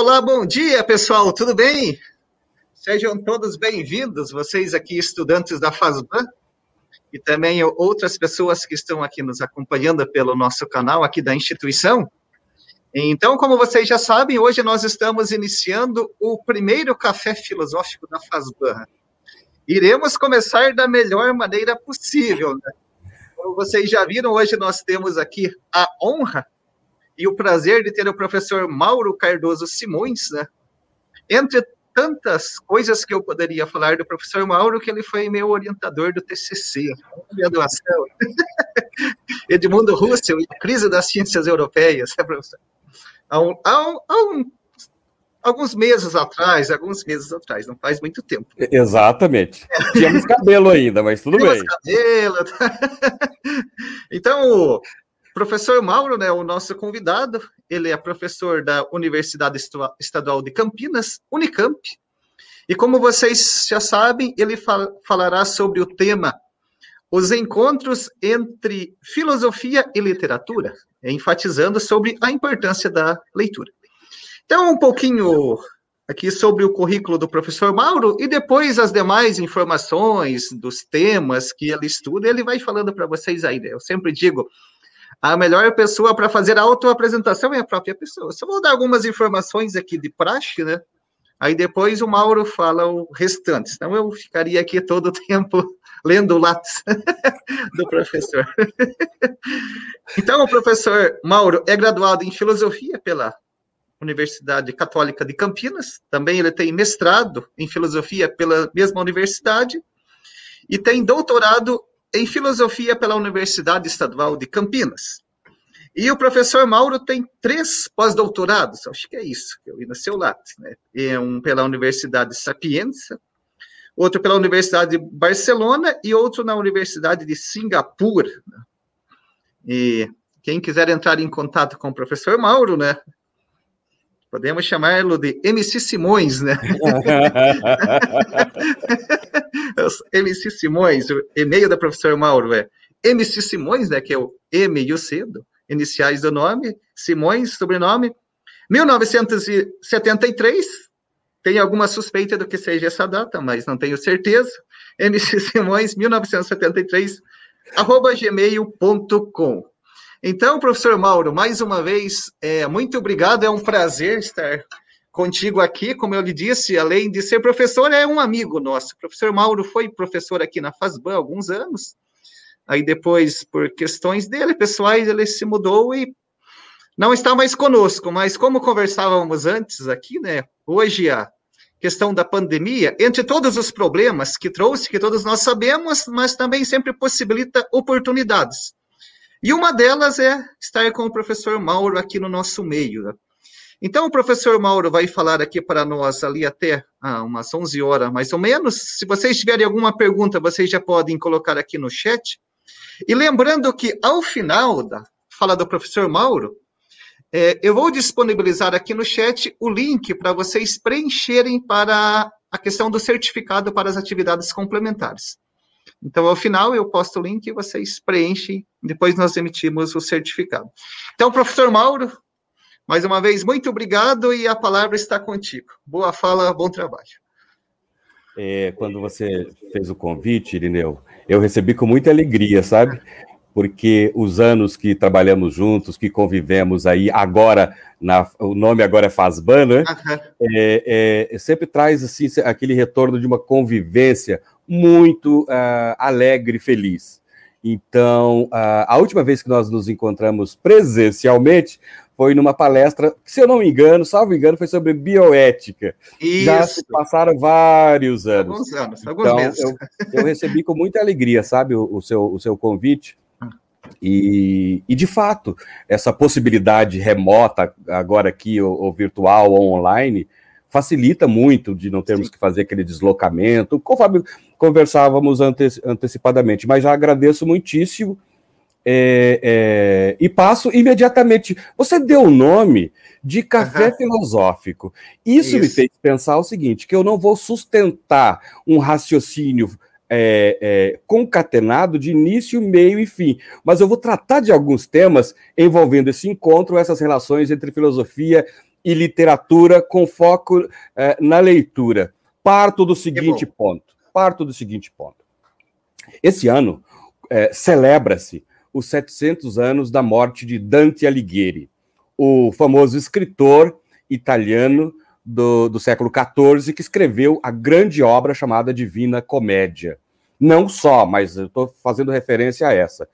Olá, bom dia, pessoal, tudo bem? Sejam todos bem-vindos, vocês aqui, estudantes da FASBAN, e também outras pessoas que estão aqui nos acompanhando pelo nosso canal aqui da instituição. Então, como vocês já sabem, hoje nós estamos iniciando o primeiro café filosófico da FASBAN. Iremos começar da melhor maneira possível. Né? Como vocês já viram, hoje nós temos aqui a honra e o prazer de ter o professor Mauro Cardoso Simões, né? Entre tantas coisas que eu poderia falar do professor Mauro, que ele foi meu orientador do TCC, graduação. Edmundo Russell e a crise das ciências europeias, né, professor? Há, um, há, um, há um, alguns meses atrás, alguns meses atrás, não faz muito tempo. Exatamente. Tínhamos cabelo ainda, mas tudo Tínhamos bem. cabelo. então, Professor Mauro, né, o nosso convidado, ele é professor da Universidade Estadual de Campinas, Unicamp, e como vocês já sabem, ele fal falará sobre o tema os encontros entre filosofia e literatura, enfatizando sobre a importância da leitura. Então, um pouquinho aqui sobre o currículo do professor Mauro e depois as demais informações dos temas que ele estuda, ele vai falando para vocês aí. Né? Eu sempre digo, a melhor pessoa para fazer a autoapresentação é a própria pessoa. Só vou dar algumas informações aqui de praxe, né? Aí depois o Mauro fala o restante, senão eu ficaria aqui todo o tempo lendo o lápis do professor. então, o professor Mauro é graduado em filosofia pela Universidade Católica de Campinas, também ele tem mestrado em filosofia pela mesma universidade e tem doutorado em filosofia pela Universidade Estadual de Campinas. E o professor Mauro tem três pós-doutorados, acho que é isso, que eu vi no seu lápis, né? Um pela Universidade Sapienza, outro pela Universidade de Barcelona e outro na Universidade de Singapura. Né? E quem quiser entrar em contato com o professor Mauro, né? Podemos chamá-lo de MC Simões, né? MC Simões, o e-mail da professora Mauro é MC Simões, né, que é o M e o C, do, iniciais do nome, Simões, sobrenome, 1973, tem alguma suspeita do que seja essa data, mas não tenho certeza, MC Simões, 1973, arroba gmail.com. Então, professor Mauro, mais uma vez, é, muito obrigado, é um prazer estar contigo aqui. Como eu lhe disse, além de ser professor, é um amigo nosso. O professor Mauro foi professor aqui na FASBAN há alguns anos. Aí depois, por questões dele, pessoais, ele se mudou e não está mais conosco. Mas como conversávamos antes aqui, né? Hoje a questão da pandemia, entre todos os problemas que trouxe, que todos nós sabemos, mas também sempre possibilita oportunidades. E uma delas é estar com o professor Mauro aqui no nosso meio. Então, o professor Mauro vai falar aqui para nós ali até ah, umas 11 horas, mais ou menos. Se vocês tiverem alguma pergunta, vocês já podem colocar aqui no chat. E lembrando que, ao final da fala do professor Mauro, é, eu vou disponibilizar aqui no chat o link para vocês preencherem para a questão do certificado para as atividades complementares. Então, ao final, eu posto o link e vocês preenchem, depois nós emitimos o certificado. Então, professor Mauro, mais uma vez, muito obrigado e a palavra está contigo. Boa fala, bom trabalho. É, quando você fez o convite, Irineu, eu recebi com muita alegria, sabe? Porque os anos que trabalhamos juntos, que convivemos aí, agora, na, o nome agora é Fazban, né? Uhum. É, é, sempre traz assim, aquele retorno de uma convivência muito uh, alegre e feliz. Então, uh, a última vez que nós nos encontramos presencialmente foi numa palestra, que, se eu não me engano, salvo engano, foi sobre bioética. Isso. Já se passaram vários anos. Alguns anos, alguns então, meses. Eu, eu, recebi com muita alegria, sabe, o, o, seu, o seu convite. E, e, de fato, essa possibilidade remota, agora aqui, ou, ou virtual ou online, facilita muito de não termos Sim. que fazer aquele deslocamento, conforme conversávamos ante antecipadamente. Mas já agradeço muitíssimo é, é, e passo imediatamente. Você deu o nome de café uhum. filosófico. Isso, Isso, me fez pensar o seguinte: que eu não vou sustentar um raciocínio é, é, concatenado de início, meio e fim. Mas eu vou tratar de alguns temas envolvendo esse encontro, essas relações entre filosofia e literatura com foco é, na leitura. Parto do seguinte ponto. Parto do seguinte ponto. Esse ano é, celebra-se os 700 anos da morte de Dante Alighieri, o famoso escritor italiano do, do século XIV que escreveu a grande obra chamada Divina Comédia. Não só, mas eu estou fazendo referência a essa.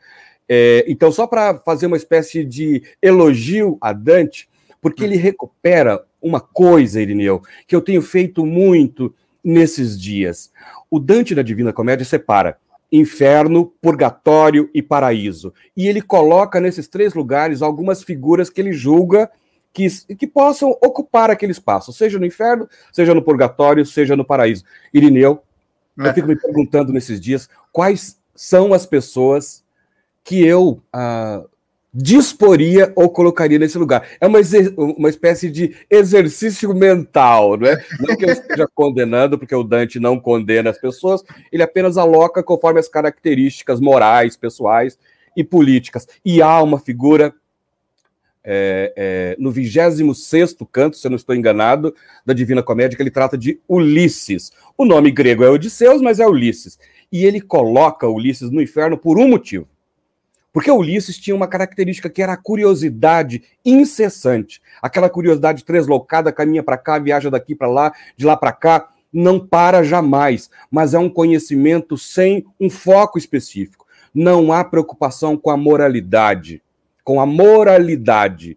É, então, só para fazer uma espécie de elogio a Dante, porque ele recupera uma coisa, Irineu, que eu tenho feito muito nesses dias. O Dante da Divina Comédia separa inferno, purgatório e paraíso. E ele coloca nesses três lugares algumas figuras que ele julga que, que possam ocupar aquele espaço, seja no inferno, seja no purgatório, seja no paraíso. Irineu, é. eu fico me perguntando nesses dias quais são as pessoas que eu ah, disporia ou colocaria nesse lugar. É uma, uma espécie de exercício mental, não é? Que eu esteja condenando, porque o Dante não condena as pessoas, ele apenas aloca conforme as características morais, pessoais e políticas. E há uma figura é, é, no 26 canto, se eu não estou enganado, da Divina Comédia, que ele trata de Ulisses. O nome grego é Odisseus, mas é Ulisses. E ele coloca Ulisses no inferno por um motivo porque Ulisses tinha uma característica que era a curiosidade incessante. Aquela curiosidade treslocada, caminha para cá, viaja daqui para lá, de lá para cá, não para jamais, mas é um conhecimento sem um foco específico. Não há preocupação com a moralidade, com a moralidade,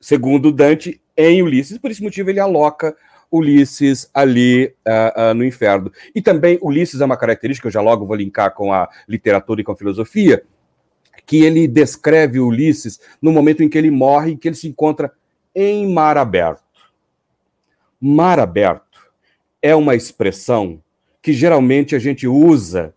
segundo Dante, em Ulisses. Por esse motivo, ele aloca Ulisses ali uh, uh, no inferno. E também Ulisses é uma característica, eu já logo vou linkar com a literatura e com a filosofia, que ele descreve Ulisses no momento em que ele morre e que ele se encontra em mar aberto. Mar aberto é uma expressão que geralmente a gente usa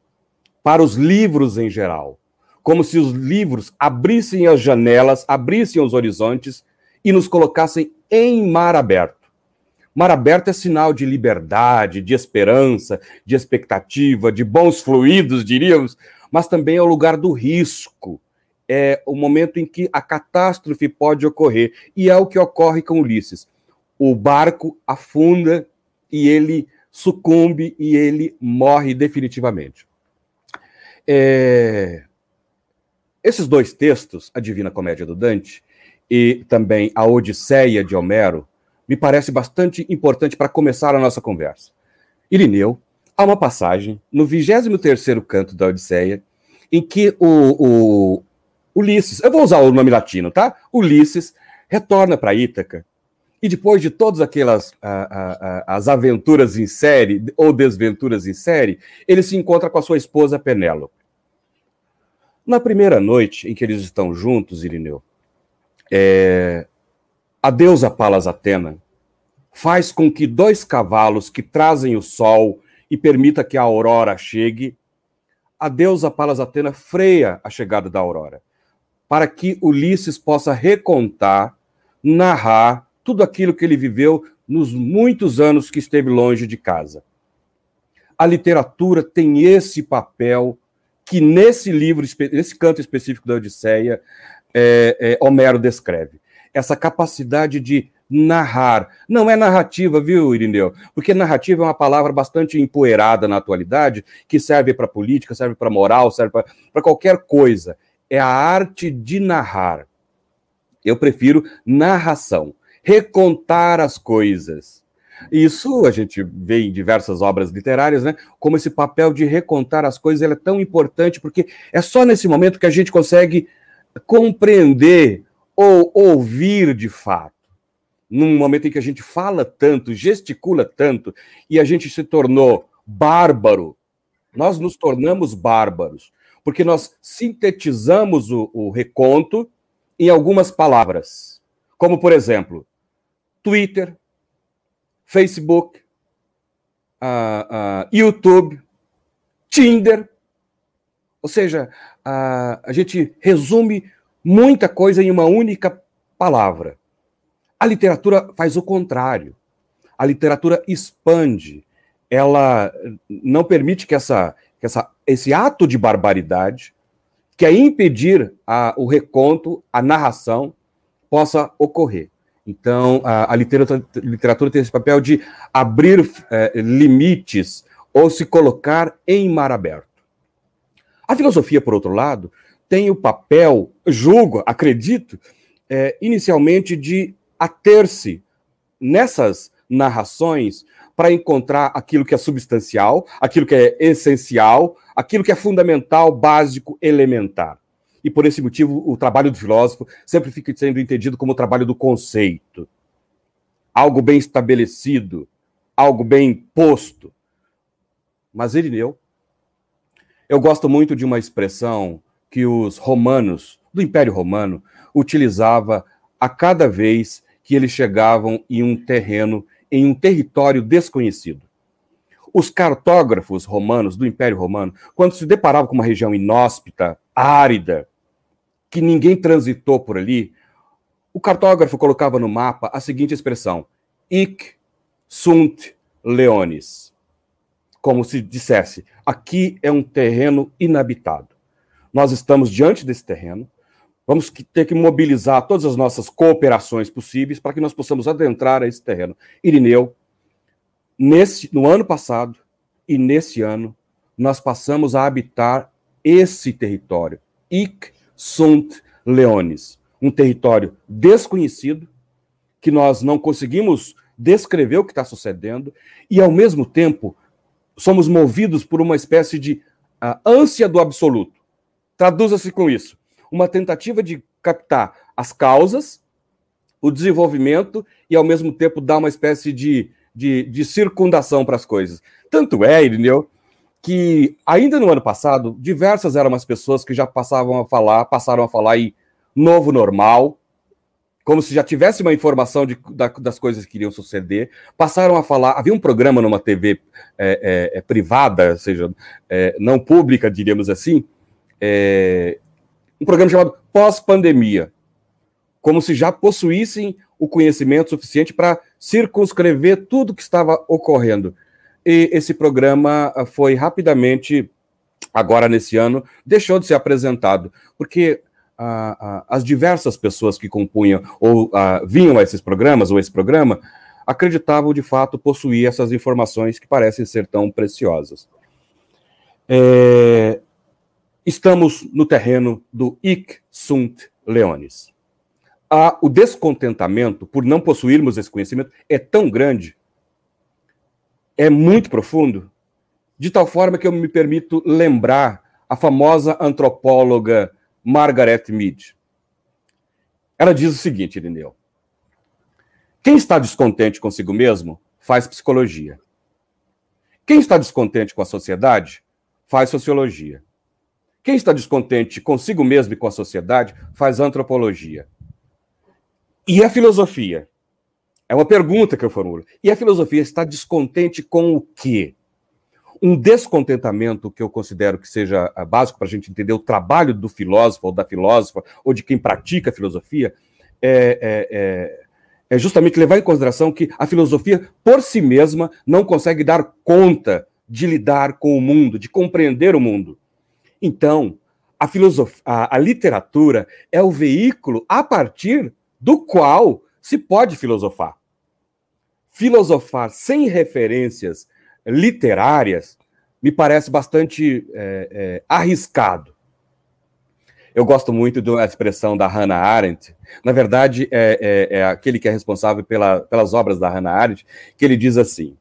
para os livros em geral, como se os livros abrissem as janelas, abrissem os horizontes e nos colocassem em mar aberto. Mar aberto é sinal de liberdade, de esperança, de expectativa, de bons fluidos, diríamos, mas também é o lugar do risco, é o momento em que a catástrofe pode ocorrer. E é o que ocorre com Ulisses. O barco afunda e ele sucumbe e ele morre definitivamente. É... Esses dois textos, a Divina Comédia do Dante e também a Odisseia de Homero, me parece bastante importante para começar a nossa conversa. Irineu, há uma passagem no 23º canto da Odisseia em que o, o Ulisses, eu vou usar o nome latino, tá? Ulisses retorna para Ítaca e depois de todas aquelas as aventuras em série ou desventuras em série, ele se encontra com a sua esposa Penélope. Na primeira noite em que eles estão juntos, Irineu, é, a deusa Palas Atena faz com que dois cavalos que trazem o sol e permita que a aurora chegue a deusa Palas Atena freia a chegada da aurora, para que Ulisses possa recontar, narrar tudo aquilo que ele viveu nos muitos anos que esteve longe de casa. A literatura tem esse papel que nesse livro, nesse canto específico da Odisseia, é, é, Homero descreve. Essa capacidade de narrar. Não é narrativa, viu, Irineu? Porque narrativa é uma palavra bastante empoeirada na atualidade, que serve para política, serve para moral, serve para qualquer coisa. É a arte de narrar. Eu prefiro narração, recontar as coisas. Isso a gente vê em diversas obras literárias, né? Como esse papel de recontar as coisas é tão importante, porque é só nesse momento que a gente consegue compreender ou ouvir de fato num momento em que a gente fala tanto, gesticula tanto, e a gente se tornou bárbaro, nós nos tornamos bárbaros, porque nós sintetizamos o, o reconto em algumas palavras, como, por exemplo, Twitter, Facebook, uh, uh, YouTube, Tinder. Ou seja, uh, a gente resume muita coisa em uma única palavra. A literatura faz o contrário. A literatura expande. Ela não permite que, essa, que essa, esse ato de barbaridade, que é impedir a, o reconto, a narração, possa ocorrer. Então, a, a literatura, literatura, tem esse papel de abrir é, limites ou se colocar em mar aberto. A filosofia, por outro lado, tem o papel, julgo, acredito, é, inicialmente de ater-se nessas narrações para encontrar aquilo que é substancial, aquilo que é essencial, aquilo que é fundamental, básico, elementar. E por esse motivo, o trabalho do filósofo sempre fica sendo entendido como o trabalho do conceito. Algo bem estabelecido, algo bem posto. Mas Irineu, eu gosto muito de uma expressão que os romanos, do Império Romano, utilizava a cada vez que eles chegavam em um terreno, em um território desconhecido. Os cartógrafos romanos do Império Romano, quando se deparavam com uma região inóspita, árida, que ninguém transitou por ali, o cartógrafo colocava no mapa a seguinte expressão: Ic sunt leones. Como se dissesse, aqui é um terreno inabitado. Nós estamos diante desse terreno, vamos ter que mobilizar todas as nossas cooperações possíveis para que nós possamos adentrar a esse terreno. Irineu, nesse, no ano passado e nesse ano, nós passamos a habitar esse território. Ic sunt leones. Um território desconhecido, que nós não conseguimos descrever o que está sucedendo, e ao mesmo tempo somos movidos por uma espécie de uh, ânsia do absoluto. Traduza-se com isso. Uma tentativa de captar as causas, o desenvolvimento e, ao mesmo tempo, dar uma espécie de, de, de circundação para as coisas. Tanto é, Irineu, que ainda no ano passado, diversas eram as pessoas que já passavam a falar, passaram a falar em novo normal, como se já tivesse uma informação de, da, das coisas que iriam suceder, passaram a falar. Havia um programa numa TV é, é, é, privada, ou seja, é, não pública, diríamos assim, é, um programa chamado Pós-Pandemia, como se já possuíssem o conhecimento suficiente para circunscrever tudo que estava ocorrendo e esse programa ah, foi rapidamente, agora nesse ano, deixou de ser apresentado, porque ah, ah, as diversas pessoas que compunham ou ah, vinham a esses programas, ou esse programa, acreditavam de fato possuir essas informações que parecem ser tão preciosas. É, estamos no terreno do Ic sunt leones. Ah, o descontentamento por não possuirmos esse conhecimento é tão grande é muito profundo, de tal forma que eu me permito lembrar a famosa antropóloga Margaret Mead. Ela diz o seguinte, Irineu: quem está descontente consigo mesmo faz psicologia. Quem está descontente com a sociedade faz sociologia. Quem está descontente consigo mesmo e com a sociedade faz antropologia. E a filosofia? É uma pergunta que eu formulo. E a filosofia está descontente com o quê? Um descontentamento que eu considero que seja básico para a gente entender o trabalho do filósofo ou da filósofa ou de quem pratica a filosofia é, é, é, é justamente levar em consideração que a filosofia, por si mesma, não consegue dar conta de lidar com o mundo, de compreender o mundo. Então, a, filosofia, a, a literatura é o veículo a partir do qual se pode filosofar. Filosofar sem referências literárias me parece bastante é, é, arriscado. Eu gosto muito da expressão da Hannah Arendt. Na verdade, é, é, é aquele que é responsável pela, pelas obras da Hannah Arendt, que ele diz assim: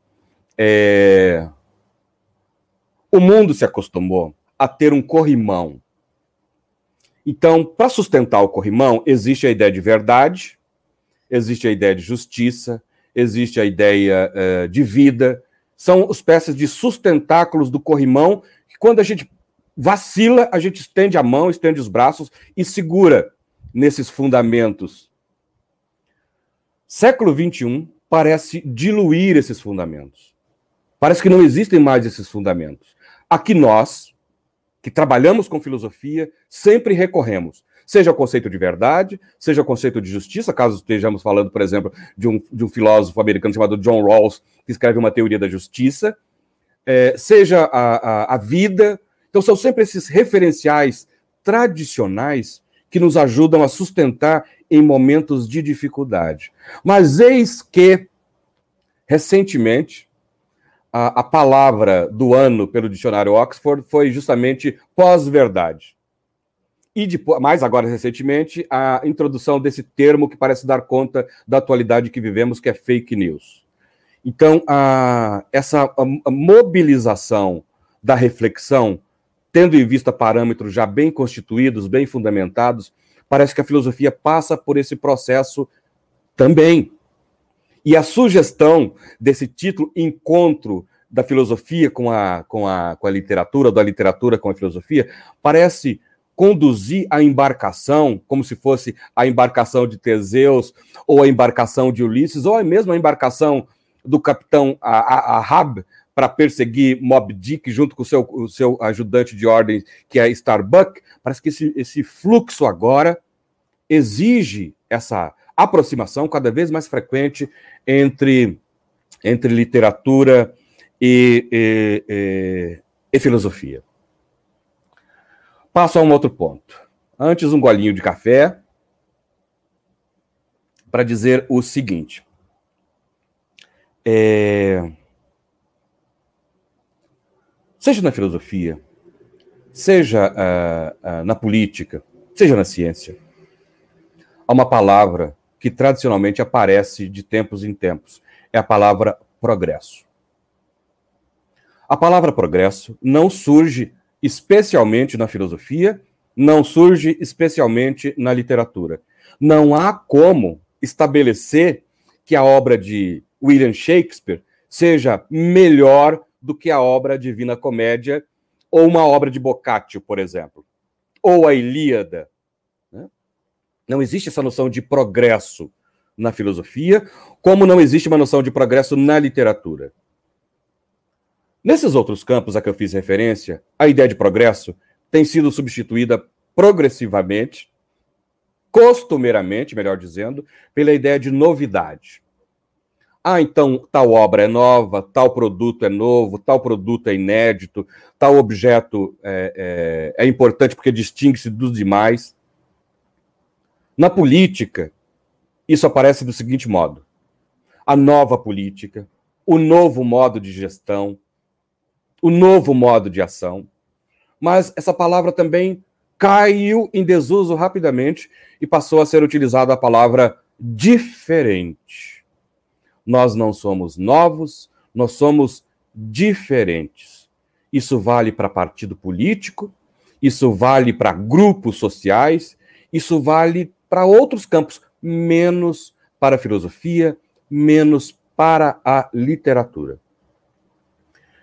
é, o mundo se acostumou a ter um corrimão. Então, para sustentar o corrimão, existe a ideia de verdade, existe a ideia de justiça, existe a ideia uh, de vida. São espécies de sustentáculos do corrimão que, quando a gente vacila, a gente estende a mão, estende os braços e segura nesses fundamentos. Século XXI parece diluir esses fundamentos. Parece que não existem mais esses fundamentos. Aqui nós, que trabalhamos com filosofia, sempre recorremos seja o conceito de verdade, seja o conceito de justiça, caso estejamos falando, por exemplo, de um, de um filósofo americano chamado John Rawls, que escreve uma teoria da justiça, é, seja a, a, a vida. Então, são sempre esses referenciais tradicionais que nos ajudam a sustentar em momentos de dificuldade. Mas eis que, recentemente, a, a palavra do ano pelo dicionário Oxford foi justamente pós-verdade. E depois, mais agora recentemente, a introdução desse termo que parece dar conta da atualidade que vivemos, que é fake news. Então, a, essa a, mobilização da reflexão, tendo em vista parâmetros já bem constituídos, bem fundamentados, parece que a filosofia passa por esse processo também. E a sugestão desse título, Encontro da Filosofia com a, com a, com a Literatura, da literatura com a filosofia, parece conduzir a embarcação, como se fosse a embarcação de Teseus, ou a embarcação de Ulisses, ou mesmo a embarcação do capitão Ahab para perseguir Mob Dick junto com o seu, o seu ajudante de ordem, que é Starbuck. Parece que esse, esse fluxo agora exige essa aproximação cada vez mais frequente entre, entre literatura e, e, e, e filosofia. Passo a um outro ponto. Antes, um golinho de café para dizer o seguinte. É... Seja na filosofia, seja uh, uh, na política, seja na ciência, há uma palavra que tradicionalmente aparece de tempos em tempos. É a palavra progresso. A palavra progresso não surge especialmente na filosofia, não surge especialmente na literatura. Não há como estabelecer que a obra de William Shakespeare seja melhor do que a obra Divina Comédia ou uma obra de Boccaccio, por exemplo, ou a Ilíada. Não existe essa noção de progresso na filosofia, como não existe uma noção de progresso na literatura. Nesses outros campos a que eu fiz referência, a ideia de progresso tem sido substituída progressivamente, costumeiramente, melhor dizendo, pela ideia de novidade. Ah, então tal obra é nova, tal produto é novo, tal produto é inédito, tal objeto é, é, é importante porque distingue-se dos demais. Na política, isso aparece do seguinte modo: a nova política, o novo modo de gestão, o novo modo de ação. Mas essa palavra também caiu em desuso rapidamente e passou a ser utilizada a palavra diferente. Nós não somos novos, nós somos diferentes. Isso vale para partido político, isso vale para grupos sociais, isso vale para outros campos, menos para a filosofia, menos para a literatura.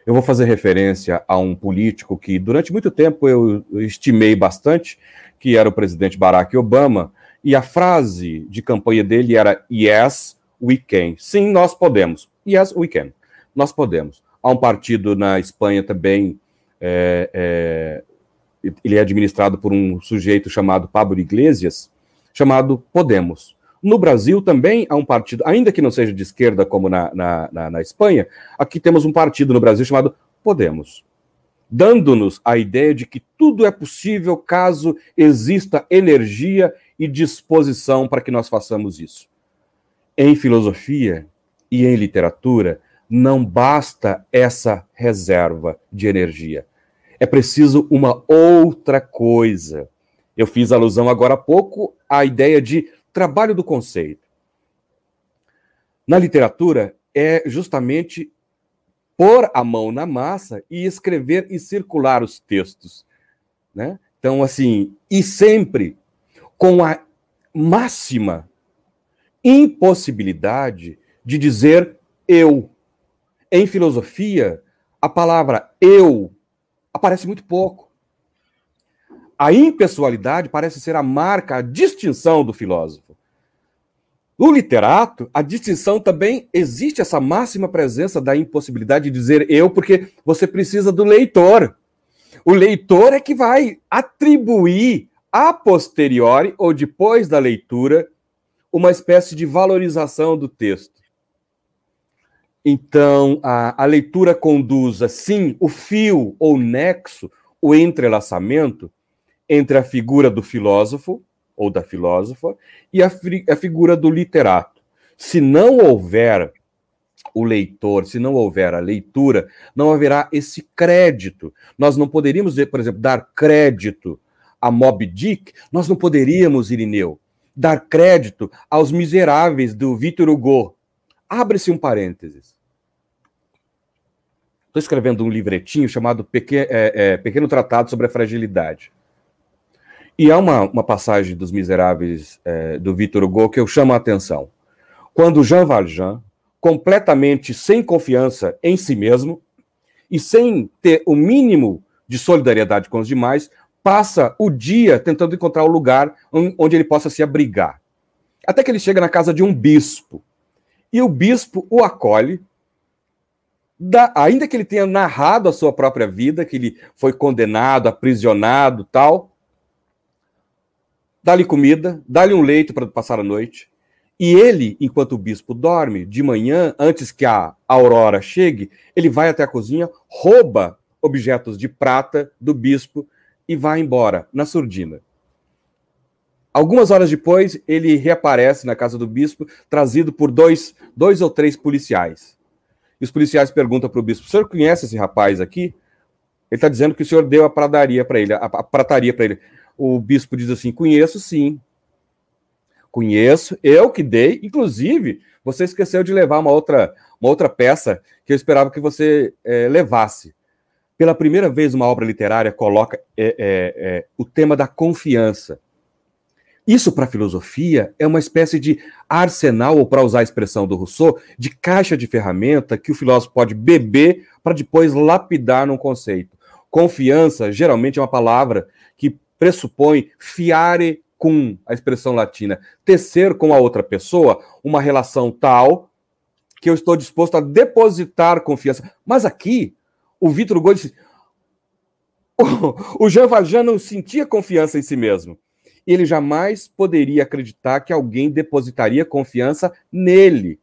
Eu vou fazer referência a um político que, durante muito tempo, eu estimei bastante, que era o presidente Barack Obama, e a frase de campanha dele era Yes, we can. Sim, nós podemos. Yes, we can. Nós podemos. Há um partido na Espanha também, é, é, ele é administrado por um sujeito chamado Pablo Iglesias, chamado Podemos. No Brasil também há um partido, ainda que não seja de esquerda como na, na, na, na Espanha, aqui temos um partido no Brasil chamado Podemos, dando-nos a ideia de que tudo é possível caso exista energia e disposição para que nós façamos isso. Em filosofia e em literatura, não basta essa reserva de energia. É preciso uma outra coisa. Eu fiz alusão agora há pouco à ideia de trabalho do conceito. Na literatura, é justamente pôr a mão na massa e escrever e circular os textos. Né? Então, assim, e sempre com a máxima impossibilidade de dizer eu. Em filosofia, a palavra eu aparece muito pouco. A impessoalidade parece ser a marca, a distinção do filósofo. No literato, a distinção também existe essa máxima presença da impossibilidade de dizer eu, porque você precisa do leitor. O leitor é que vai atribuir a posteriori ou depois da leitura uma espécie de valorização do texto. Então, a, a leitura conduz, sim, o fio ou nexo, o entrelaçamento entre a figura do filósofo ou da filósofa, e a, a figura do literato. Se não houver o leitor, se não houver a leitura, não haverá esse crédito. Nós não poderíamos, por exemplo, dar crédito a Moby Dick, nós não poderíamos, Irineu, dar crédito aos miseráveis do Victor Hugo. Abre-se um parênteses. Estou escrevendo um livretinho chamado Pequeno, é, é, Pequeno Tratado sobre a Fragilidade. E há uma, uma passagem dos Miseráveis é, do Victor Hugo que eu chamo a atenção. Quando Jean Valjean, completamente sem confiança em si mesmo e sem ter o mínimo de solidariedade com os demais, passa o dia tentando encontrar o um lugar onde ele possa se abrigar. Até que ele chega na casa de um bispo. E o bispo o acolhe, dá, ainda que ele tenha narrado a sua própria vida, que ele foi condenado, aprisionado, tal, dá-lhe comida, dá-lhe um leito para passar a noite, e ele, enquanto o bispo dorme, de manhã, antes que a aurora chegue, ele vai até a cozinha, rouba objetos de prata do bispo e vai embora, na surdina. Algumas horas depois, ele reaparece na casa do bispo, trazido por dois, dois ou três policiais. E os policiais perguntam para o bispo: o senhor conhece esse rapaz aqui? Ele está dizendo que o senhor deu a pradaria para ele, a, a prataria para ele. O bispo diz assim: conheço sim. Conheço, eu que dei. Inclusive, você esqueceu de levar uma outra, uma outra peça que eu esperava que você é, levasse. Pela primeira vez, uma obra literária coloca é, é, o tema da confiança. Isso, para a filosofia, é uma espécie de arsenal, ou para usar a expressão do Rousseau, de caixa de ferramenta que o filósofo pode beber para depois lapidar num conceito. Confiança, geralmente, é uma palavra pressupõe fiare com a expressão latina, tecer com a outra pessoa uma relação tal que eu estou disposto a depositar confiança. Mas aqui, o Vitor Hugo disse, o, o Jean Valjean não sentia confiança em si mesmo. Ele jamais poderia acreditar que alguém depositaria confiança nele.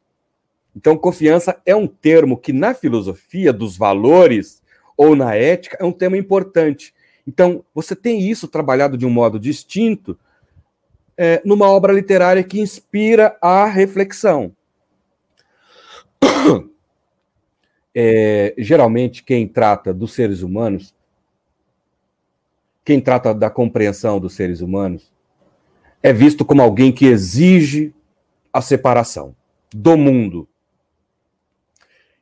Então, confiança é um termo que na filosofia dos valores ou na ética é um tema importante. Então, você tem isso trabalhado de um modo distinto é, numa obra literária que inspira a reflexão. É, geralmente, quem trata dos seres humanos, quem trata da compreensão dos seres humanos, é visto como alguém que exige a separação do mundo.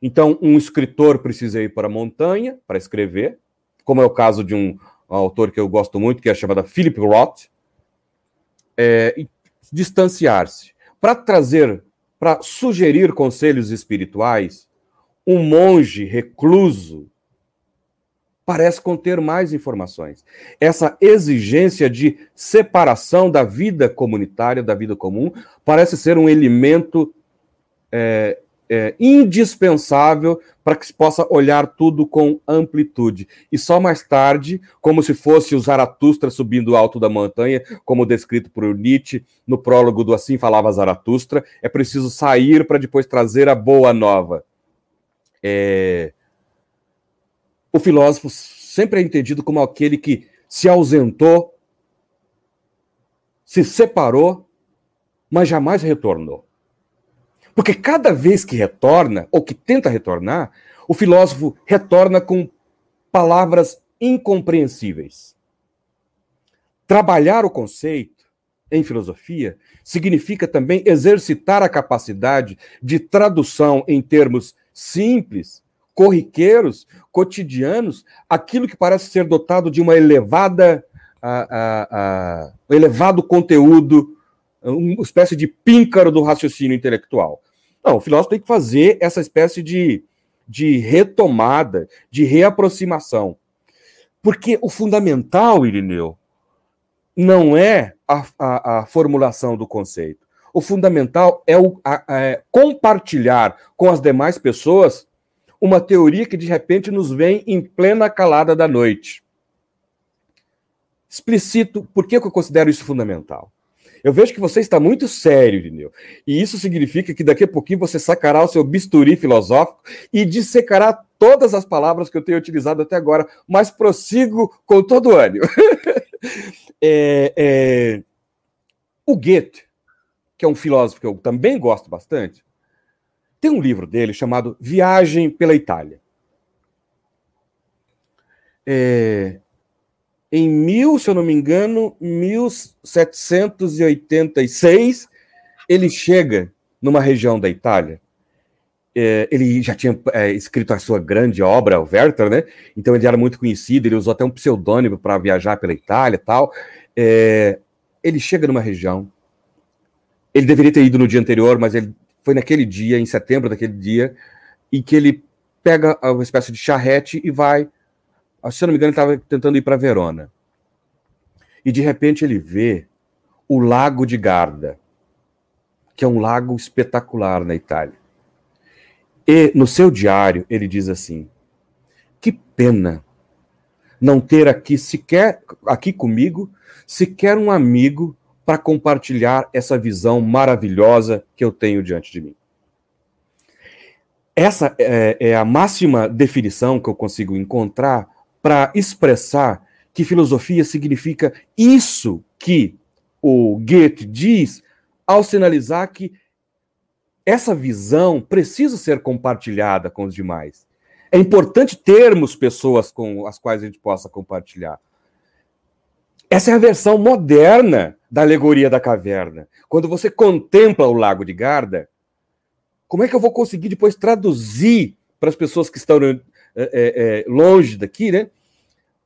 Então, um escritor precisa ir para a montanha para escrever, como é o caso de um, autor que eu gosto muito, que é chamado Philip Roth, é, distanciar-se. Para trazer, para sugerir conselhos espirituais, um monge recluso parece conter mais informações. Essa exigência de separação da vida comunitária, da vida comum, parece ser um elemento é, é, indispensável para que se possa olhar tudo com amplitude. E só mais tarde, como se fosse o Zaratustra subindo alto da montanha, como descrito por Nietzsche no prólogo do Assim Falava Zaratustra, é preciso sair para depois trazer a boa nova. É... O filósofo sempre é entendido como aquele que se ausentou, se separou, mas jamais retornou. Porque cada vez que retorna, ou que tenta retornar, o filósofo retorna com palavras incompreensíveis. Trabalhar o conceito em filosofia significa também exercitar a capacidade de tradução em termos simples, corriqueiros, cotidianos, aquilo que parece ser dotado de uma elevada, um elevado conteúdo, uma espécie de píncaro do raciocínio intelectual. Não, o filósofo tem que fazer essa espécie de, de retomada, de reaproximação. Porque o fundamental, Irineu, não é a, a, a formulação do conceito. O fundamental é, o, a, é compartilhar com as demais pessoas uma teoria que de repente nos vem em plena calada da noite. Explicito por que eu considero isso fundamental. Eu vejo que você está muito sério, Irineu. E isso significa que daqui a pouquinho você sacará o seu bisturi filosófico e dissecará todas as palavras que eu tenho utilizado até agora, mas prossigo com todo o ânimo. é, é... O Goethe, que é um filósofo que eu também gosto bastante, tem um livro dele chamado Viagem pela Itália. É, em mil, se eu não me engano, 1786, ele chega numa região da Itália. É, ele já tinha é, escrito a sua grande obra, o Werther, né? Então ele era muito conhecido, ele usou até um pseudônimo para viajar pela Itália e tal. É, ele chega numa região. Ele deveria ter ido no dia anterior, mas ele foi naquele dia, em setembro daquele dia, em que ele pega uma espécie de charrete e vai se eu não me engano, ele estava tentando ir para Verona. E de repente ele vê o Lago de Garda, que é um lago espetacular na Itália. E no seu diário ele diz assim: Que pena não ter aqui sequer aqui comigo sequer um amigo para compartilhar essa visão maravilhosa que eu tenho diante de mim. Essa é, é a máxima definição que eu consigo encontrar para expressar que filosofia significa isso que o Goethe diz ao sinalizar que essa visão precisa ser compartilhada com os demais. É importante termos pessoas com as quais a gente possa compartilhar. Essa é a versão moderna da alegoria da caverna. Quando você contempla o Lago de Garda, como é que eu vou conseguir depois traduzir para as pessoas que estão é, é, longe daqui, né?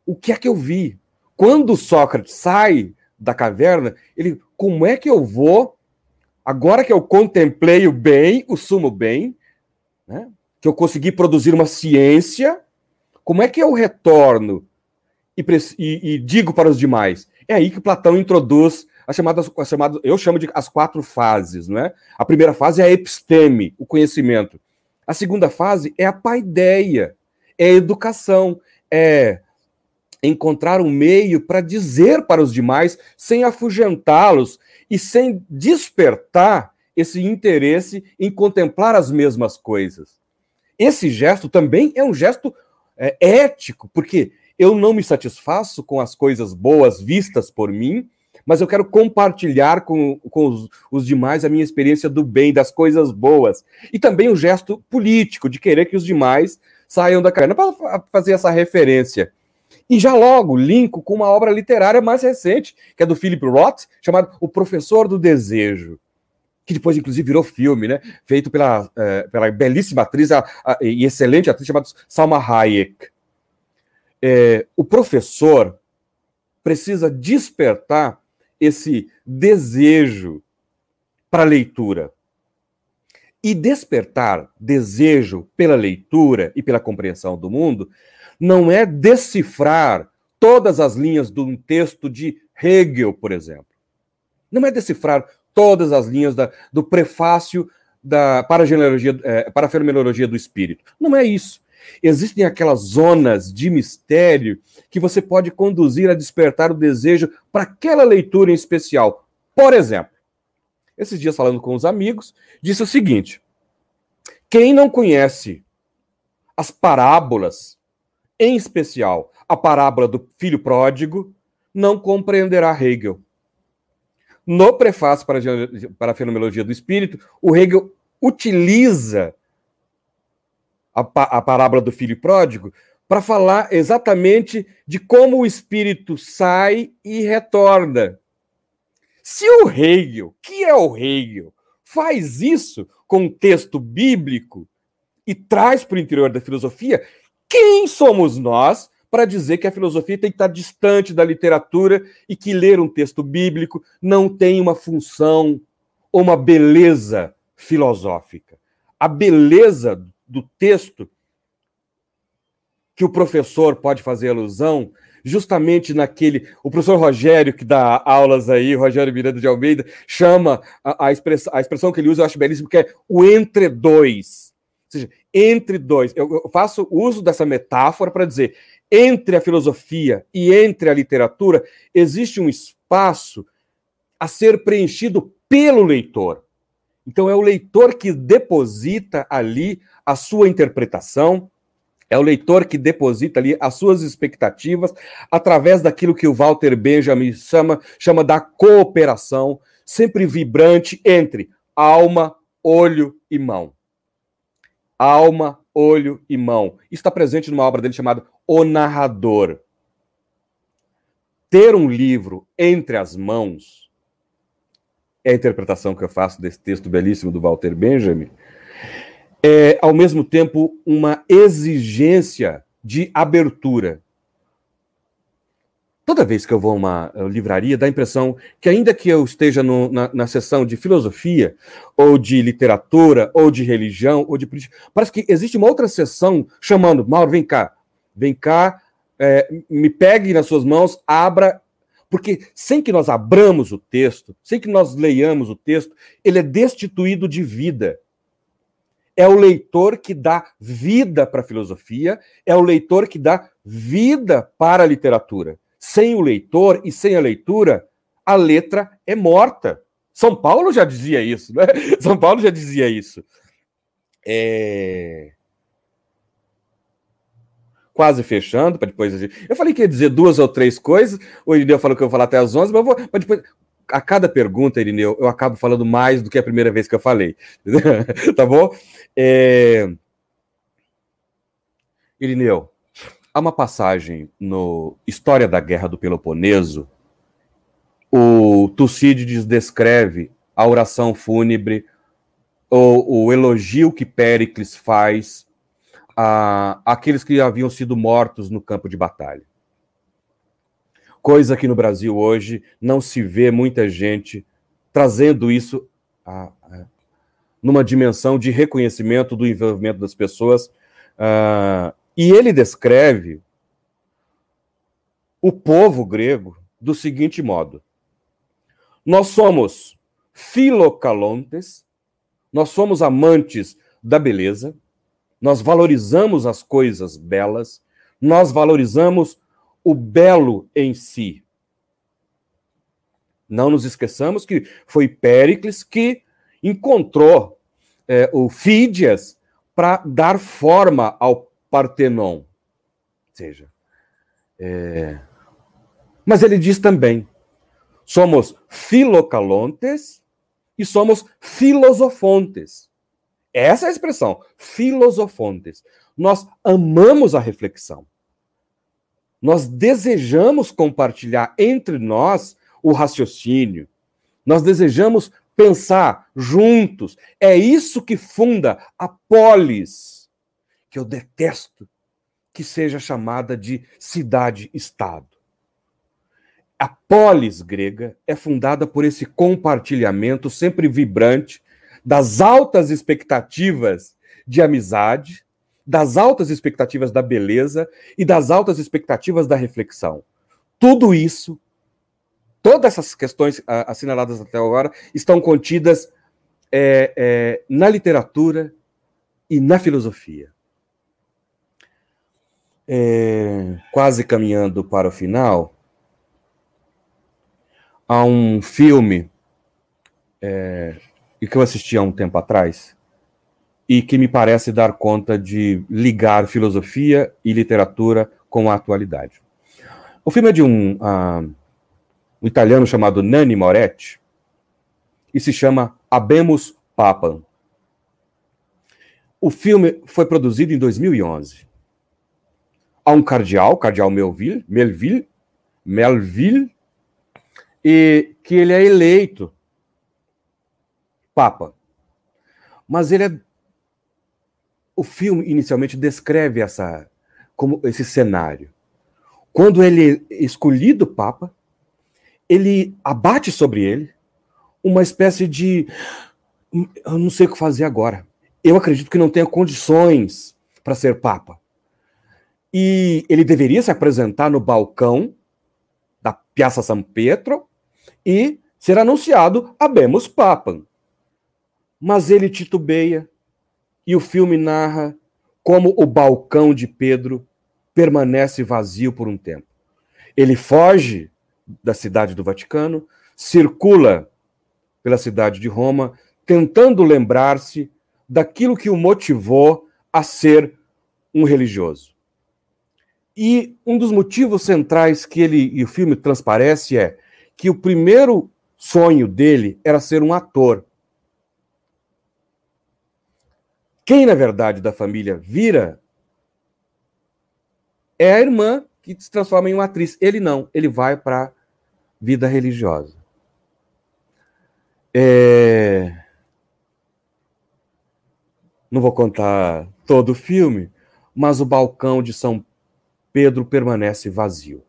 O que é que eu vi? Quando Sócrates sai da caverna, ele, como é que eu vou, agora que eu contemplei o bem, o sumo bem, né? que eu consegui produzir uma ciência, como é que eu retorno e, e, e digo para os demais? É aí que Platão introduz as chamadas, as chamadas, eu chamo de as quatro fases, não é? A primeira fase é a episteme, o conhecimento. A segunda fase é a paideia, é educação, é encontrar um meio para dizer para os demais, sem afugentá-los e sem despertar esse interesse em contemplar as mesmas coisas. Esse gesto também é um gesto é, ético, porque eu não me satisfaço com as coisas boas vistas por mim, mas eu quero compartilhar com, com os, os, demais a minha experiência do bem, das coisas boas. E também o gesto político, de querer que os demais saiam da carreira. Para fazer essa referência, e já logo linko com uma obra literária mais recente, que é do Philip Roth, chamado O Professor do Desejo, que depois, inclusive, virou filme, né? Feito pela, é, pela belíssima atriz a, a, e excelente atriz chamada Salma Hayek. É, o professor precisa despertar esse desejo para a leitura. E despertar desejo pela leitura e pela compreensão do mundo não é decifrar todas as linhas de um texto de Hegel, por exemplo. Não é decifrar todas as linhas da, do prefácio da, para, é, para a fenomenologia do espírito. Não é isso. Existem aquelas zonas de mistério que você pode conduzir a despertar o desejo para aquela leitura em especial. Por exemplo, esses dias falando com os amigos, disse o seguinte: quem não conhece as parábolas em especial a parábola do filho pródigo, não compreenderá Hegel. No prefácio para, para a Fenomenologia do Espírito, o Hegel utiliza a, a parábola do filho pródigo para falar exatamente de como o espírito sai e retorna. Se o Hegel, que é o Hegel, faz isso com um texto bíblico e traz para o interior da filosofia, quem somos nós para dizer que a filosofia tem que estar distante da literatura e que ler um texto bíblico não tem uma função ou uma beleza filosófica? A beleza do texto que o professor pode fazer alusão justamente naquele. O professor Rogério, que dá aulas aí, Rogério Miranda de Almeida, chama a, a, expressão, a expressão que ele usa, eu acho belíssimo, que é o entre dois. Ou seja, entre dois. Eu, faço uso dessa metáfora para dizer: entre a filosofia e entre a literatura existe um espaço a ser preenchido pelo leitor. Então é o leitor que deposita ali a sua interpretação, É o leitor que deposita ali as suas expectativas através daquilo que o Walter Benjamin chama, chama da cooperação, sempre vibrante entre alma, olho e mão. Alma, olho e mão. Isso está presente numa obra dele chamada O Narrador. Ter um livro entre as mãos é a interpretação que eu faço desse texto belíssimo do Walter Benjamin é, ao mesmo tempo, uma exigência de abertura. Toda vez que eu vou a uma livraria, dá a impressão que, ainda que eu esteja no, na, na sessão de filosofia, ou de literatura, ou de religião, ou de política, parece que existe uma outra sessão chamando, Mauro, vem cá, vem cá, é, me pegue nas suas mãos, abra, porque sem que nós abramos o texto, sem que nós leiamos o texto, ele é destituído de vida. É o leitor que dá vida para a filosofia, é o leitor que dá vida para a literatura. Sem o leitor e sem a leitura, a letra é morta. São Paulo já dizia isso, né? São Paulo já dizia isso. É... Quase fechando, para depois. Eu falei que ia dizer duas ou três coisas, o Irineu falou que eu vou falar até as 11, mas vou. Mas depois a cada pergunta, Irineu, eu acabo falando mais do que a primeira vez que eu falei. tá bom? É... Irineu, há uma passagem no História da Guerra do Peloponeso. O Tucídides descreve a oração fúnebre, o, o elogio que Péricles faz a aqueles que haviam sido mortos no campo de batalha coisa que no Brasil hoje não se vê muita gente trazendo isso a, a, numa dimensão de reconhecimento do envolvimento das pessoas. Uh, e ele descreve o povo grego do seguinte modo: nós somos filocalontes, nós somos amantes da beleza, nós valorizamos as coisas belas, nós valorizamos o belo em si. Não nos esqueçamos que foi Péricles que encontrou é, o Fídias para dar forma ao Partenon. Ou seja, é... mas ele diz também: somos filocalontes e somos filosofontes. Essa é a expressão, filosofontes. Nós amamos a reflexão. Nós desejamos compartilhar entre nós o raciocínio. Nós desejamos pensar juntos. É isso que funda a polis, que eu detesto que seja chamada de cidade-estado. A polis grega é fundada por esse compartilhamento sempre vibrante das altas expectativas de amizade, das altas expectativas da beleza e das altas expectativas da reflexão. Tudo isso, todas essas questões ah, assinaladas até agora, estão contidas é, é, na literatura e na filosofia. É, quase caminhando para o final, há um filme é, que eu assisti há um tempo atrás, e que me parece dar conta de ligar filosofia e literatura com a atualidade. O filme é de um, uh, um italiano chamado Nanni Moretti e se chama Abemos Papam. O filme foi produzido em 2011. Há um cardeal, cardeal Melville, Melville, Melville, e que ele é eleito papa. Mas ele é o filme inicialmente descreve essa como esse cenário. Quando ele é escolhido papa, ele abate sobre ele uma espécie de eu não sei o que fazer agora. Eu acredito que não tenha condições para ser papa. E ele deveria se apresentar no balcão da Piazza San Pietro e ser anunciado Abemos Papam. Mas ele titubeia, e o filme narra como o balcão de Pedro permanece vazio por um tempo. Ele foge da cidade do Vaticano, circula pela cidade de Roma, tentando lembrar-se daquilo que o motivou a ser um religioso. E um dos motivos centrais que ele e o filme transparece é que o primeiro sonho dele era ser um ator. Quem, na verdade, da família vira é a irmã que se transforma em uma atriz. Ele não, ele vai para a vida religiosa. É... Não vou contar todo o filme, mas o balcão de São Pedro permanece vazio.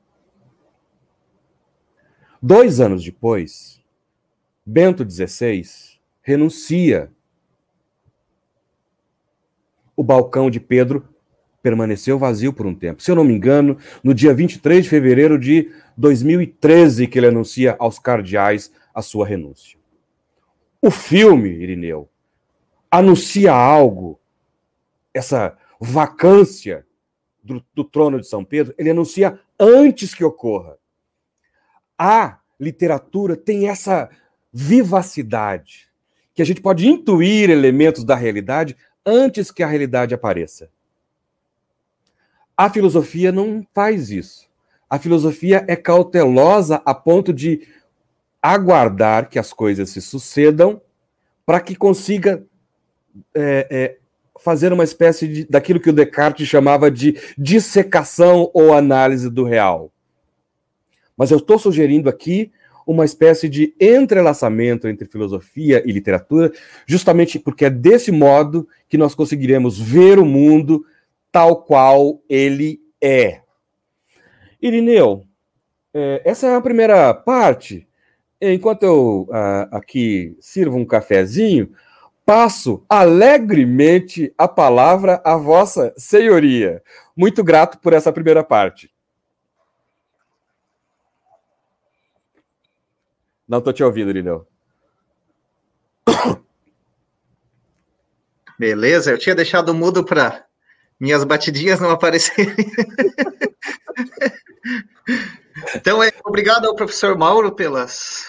Dois anos depois, Bento XVI renuncia. O balcão de Pedro permaneceu vazio por um tempo. Se eu não me engano, no dia 23 de fevereiro de 2013 que ele anuncia aos cardeais a sua renúncia. O filme, Irineu, anuncia algo, essa vacância do, do trono de São Pedro, ele anuncia antes que ocorra. A literatura tem essa vivacidade, que a gente pode intuir elementos da realidade antes que a realidade apareça. A filosofia não faz isso. A filosofia é cautelosa a ponto de aguardar que as coisas se sucedam para que consiga é, é, fazer uma espécie de, daquilo que o Descartes chamava de dissecação ou análise do real. Mas eu estou sugerindo aqui uma espécie de entrelaçamento entre filosofia e literatura, justamente porque é desse modo que nós conseguiremos ver o mundo tal qual ele é. Irineu, é, essa é a primeira parte. Enquanto eu ah, aqui sirvo um cafezinho, passo alegremente a palavra à Vossa Senhoria. Muito grato por essa primeira parte. Não estou te ouvindo, Irineu. Beleza, eu tinha deixado mudo para minhas batidinhas não aparecerem. então, é, obrigado ao professor Mauro pelas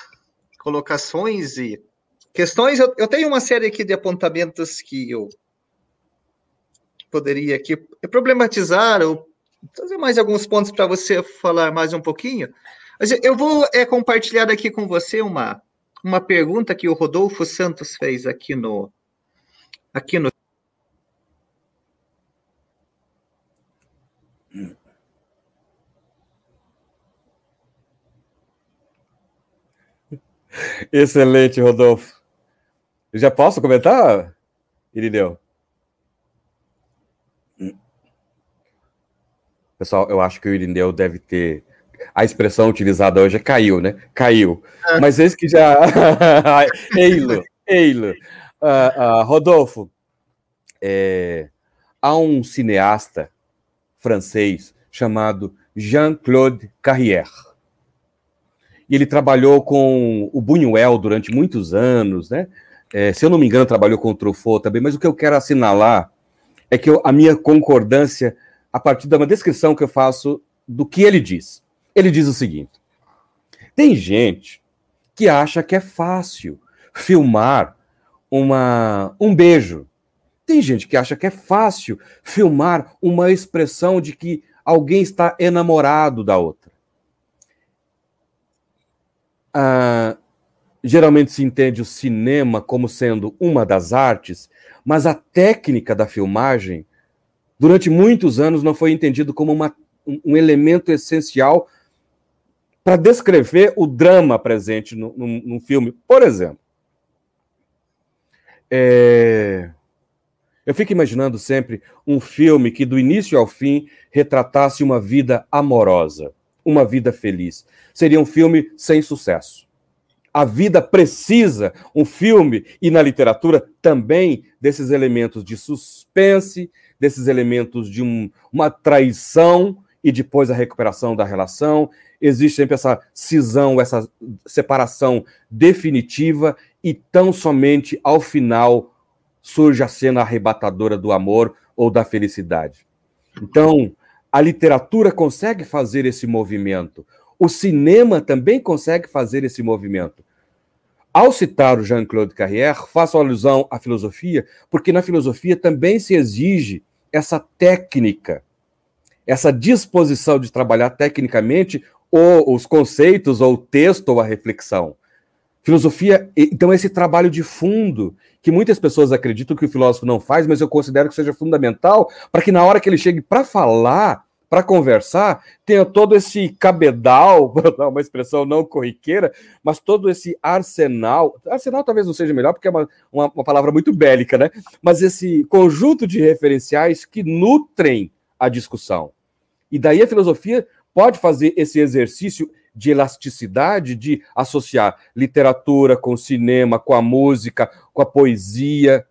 colocações e questões. Eu, eu, tenho uma série aqui de apontamentos que eu poderia aqui problematizar ou trazer mais alguns pontos para você falar mais um pouquinho. Mas eu vou é, compartilhar aqui com você uma, uma pergunta que o Rodolfo Santos fez aqui no, aqui no Excelente, Rodolfo. Eu já posso comentar, Irineu? Pessoal, eu acho que o Irineu deve ter. A expressão utilizada hoje é caiu, né? Caiu. É. Mas esse que já. Eilo, Eilo. Uh, uh, Rodolfo, é... há um cineasta francês chamado Jean-Claude Carrière e ele trabalhou com o Buñuel durante muitos anos, né? É, se eu não me engano, trabalhou com o Truffaut também, mas o que eu quero assinalar é que eu, a minha concordância, a partir de uma descrição que eu faço do que ele diz. Ele diz o seguinte: tem gente que acha que é fácil filmar uma, um beijo. Tem gente que acha que é fácil filmar uma expressão de que alguém está enamorado da outra. Ah, geralmente se entende o cinema como sendo uma das artes, mas a técnica da filmagem, durante muitos anos, não foi entendido como uma, um elemento essencial para descrever o drama presente no, filme. Por exemplo, é... eu fico imaginando sempre um filme que, do início ao fim, retratasse uma vida amorosa uma vida feliz. Seria um filme sem sucesso. A vida precisa, um filme e na literatura também, desses elementos de suspense, desses elementos de um, uma traição e depois a recuperação da relação. Existe sempre essa cisão, essa separação definitiva e tão somente ao final surge a cena arrebatadora do amor ou da felicidade. Então, a literatura consegue fazer esse movimento. O cinema também consegue fazer esse movimento. Ao citar o Jean-Claude Carrière, faço alusão à filosofia, porque na filosofia também se exige essa técnica, essa disposição de trabalhar tecnicamente ou os conceitos, ou o texto, ou a reflexão. Filosofia, então, esse trabalho de fundo, que muitas pessoas acreditam que o filósofo não faz, mas eu considero que seja fundamental para que na hora que ele chegue para falar, para conversar, tenha todo esse cabedal, para dar uma expressão não corriqueira, mas todo esse arsenal. Arsenal talvez não seja melhor, porque é uma, uma, uma palavra muito bélica, né? Mas esse conjunto de referenciais que nutrem a discussão. E daí a filosofia pode fazer esse exercício de elasticidade, de associar literatura com cinema, com a música, com a poesia,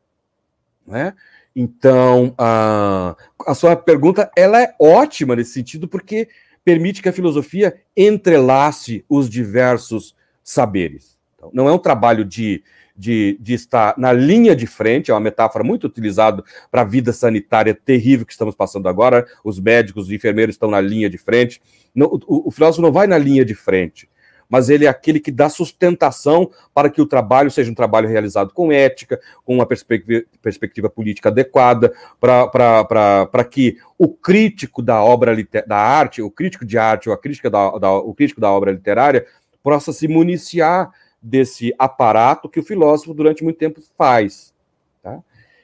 né? Então, a, a sua pergunta ela é ótima nesse sentido, porque permite que a filosofia entrelace os diversos saberes. Então, não é um trabalho de, de, de, estar na linha de frente, é uma metáfora muito utilizada para a vida sanitária terrível que estamos passando agora. Os médicos, os enfermeiros estão na linha de frente. o, o filósofo não vai na linha de frente mas ele é aquele que dá sustentação para que o trabalho seja um trabalho realizado com ética, com uma perspectiva, perspectiva política adequada, para que o crítico da obra da arte, o crítico de arte, ou a crítica da, da, o crítico da obra literária, possa se municiar desse aparato que o filósofo durante muito tempo faz. Tá?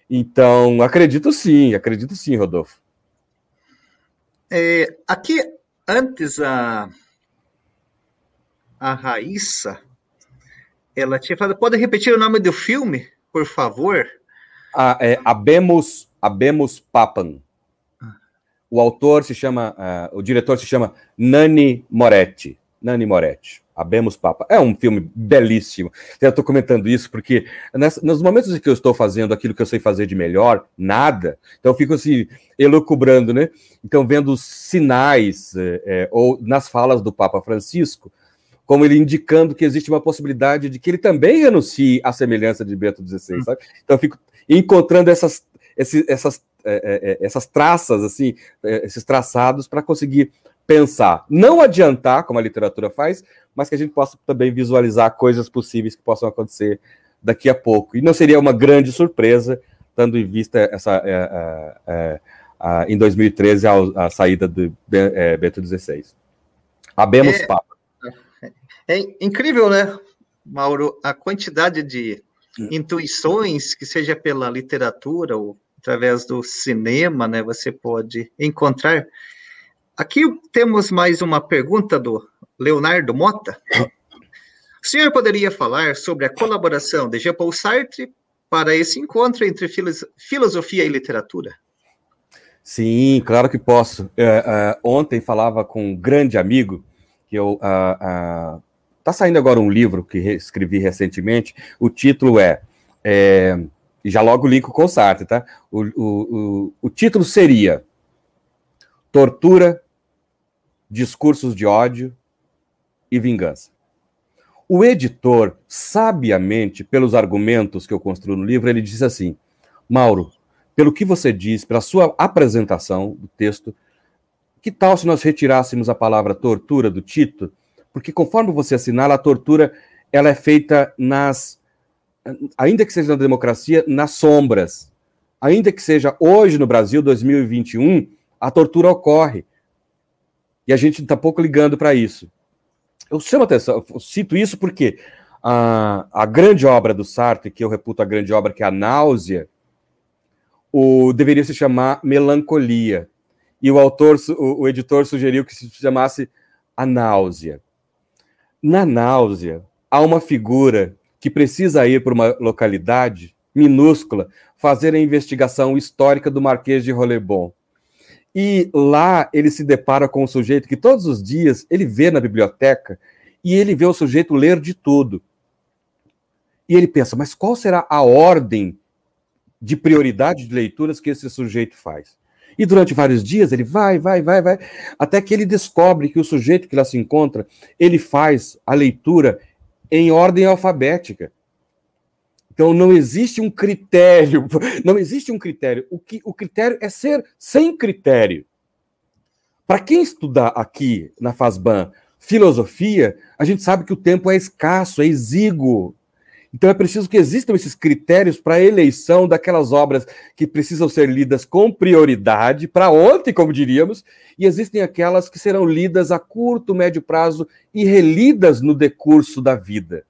Então, acredito sim, acredito sim, Rodolfo. É, aqui, antes a a Raíssa, ela tinha falado, pode repetir o nome do filme, por favor? Ah, é Abemos, Abemos Papan. O autor se chama, uh, o diretor se chama Nani Moretti. Nani Moretti. Abemos Papa. É um filme belíssimo. Eu estou comentando isso porque nessa, nos momentos em que eu estou fazendo aquilo que eu sei fazer de melhor, nada, então eu fico assim, elucubrando, né? Então, vendo os sinais, é, ou nas falas do Papa Francisco, como ele indicando que existe uma possibilidade de que ele também renuncie à semelhança de Bento XVI, sabe? Então eu fico encontrando essas, esses, essas, é, é, essas traças, assim, esses traçados para conseguir pensar, não adiantar, como a literatura faz, mas que a gente possa também visualizar coisas possíveis que possam acontecer daqui a pouco. E não seria uma grande surpresa, tendo em vista essa, é, é, em 2013 a, a saída de Bento XVI. Abemos é, papo. É incrível, né, Mauro, a quantidade de hum. intuições, que seja pela literatura ou através do cinema, né, você pode encontrar. Aqui temos mais uma pergunta do Leonardo Mota. O senhor poderia falar sobre a colaboração de Jean-Paul Sartre para esse encontro entre filosofia e literatura? Sim, claro que posso. É, é, ontem falava com um grande amigo que eu uh, uh, Está saindo agora um livro que escrevi recentemente. O título é, é já logo linko com o Sartre, tá? O, o, o, o título seria Tortura, Discursos de Ódio e Vingança. O editor, sabiamente, pelos argumentos que eu construo no livro, ele disse assim: Mauro, pelo que você diz, pela sua apresentação do texto, que tal se nós retirássemos a palavra tortura do título porque conforme você assinala, a tortura ela é feita nas, ainda que seja na democracia, nas sombras. Ainda que seja hoje no Brasil, 2021, a tortura ocorre. E a gente está pouco ligando para isso. Eu chamo atenção, eu cito isso porque a, a grande obra do Sartre, que eu reputo a grande obra, que é a Náusea, o, deveria se chamar Melancolia. E o autor, o, o editor sugeriu que se chamasse A Náusea. Na náusea, há uma figura que precisa ir para uma localidade minúscula fazer a investigação histórica do Marquês de Rolebon. E lá ele se depara com um sujeito que todos os dias ele vê na biblioteca e ele vê o sujeito ler de tudo. E ele pensa, mas qual será a ordem de prioridade de leituras que esse sujeito faz? E durante vários dias ele vai, vai, vai, vai, até que ele descobre que o sujeito que lá se encontra, ele faz a leitura em ordem alfabética. Então não existe um critério, não existe um critério. O que o critério é ser sem critério. Para quem estudar aqui na Fasban filosofia, a gente sabe que o tempo é escasso, é exíguo. Então é preciso que existam esses critérios para a eleição daquelas obras que precisam ser lidas com prioridade, para ontem, como diríamos, e existem aquelas que serão lidas a curto, médio prazo e relidas no decurso da vida.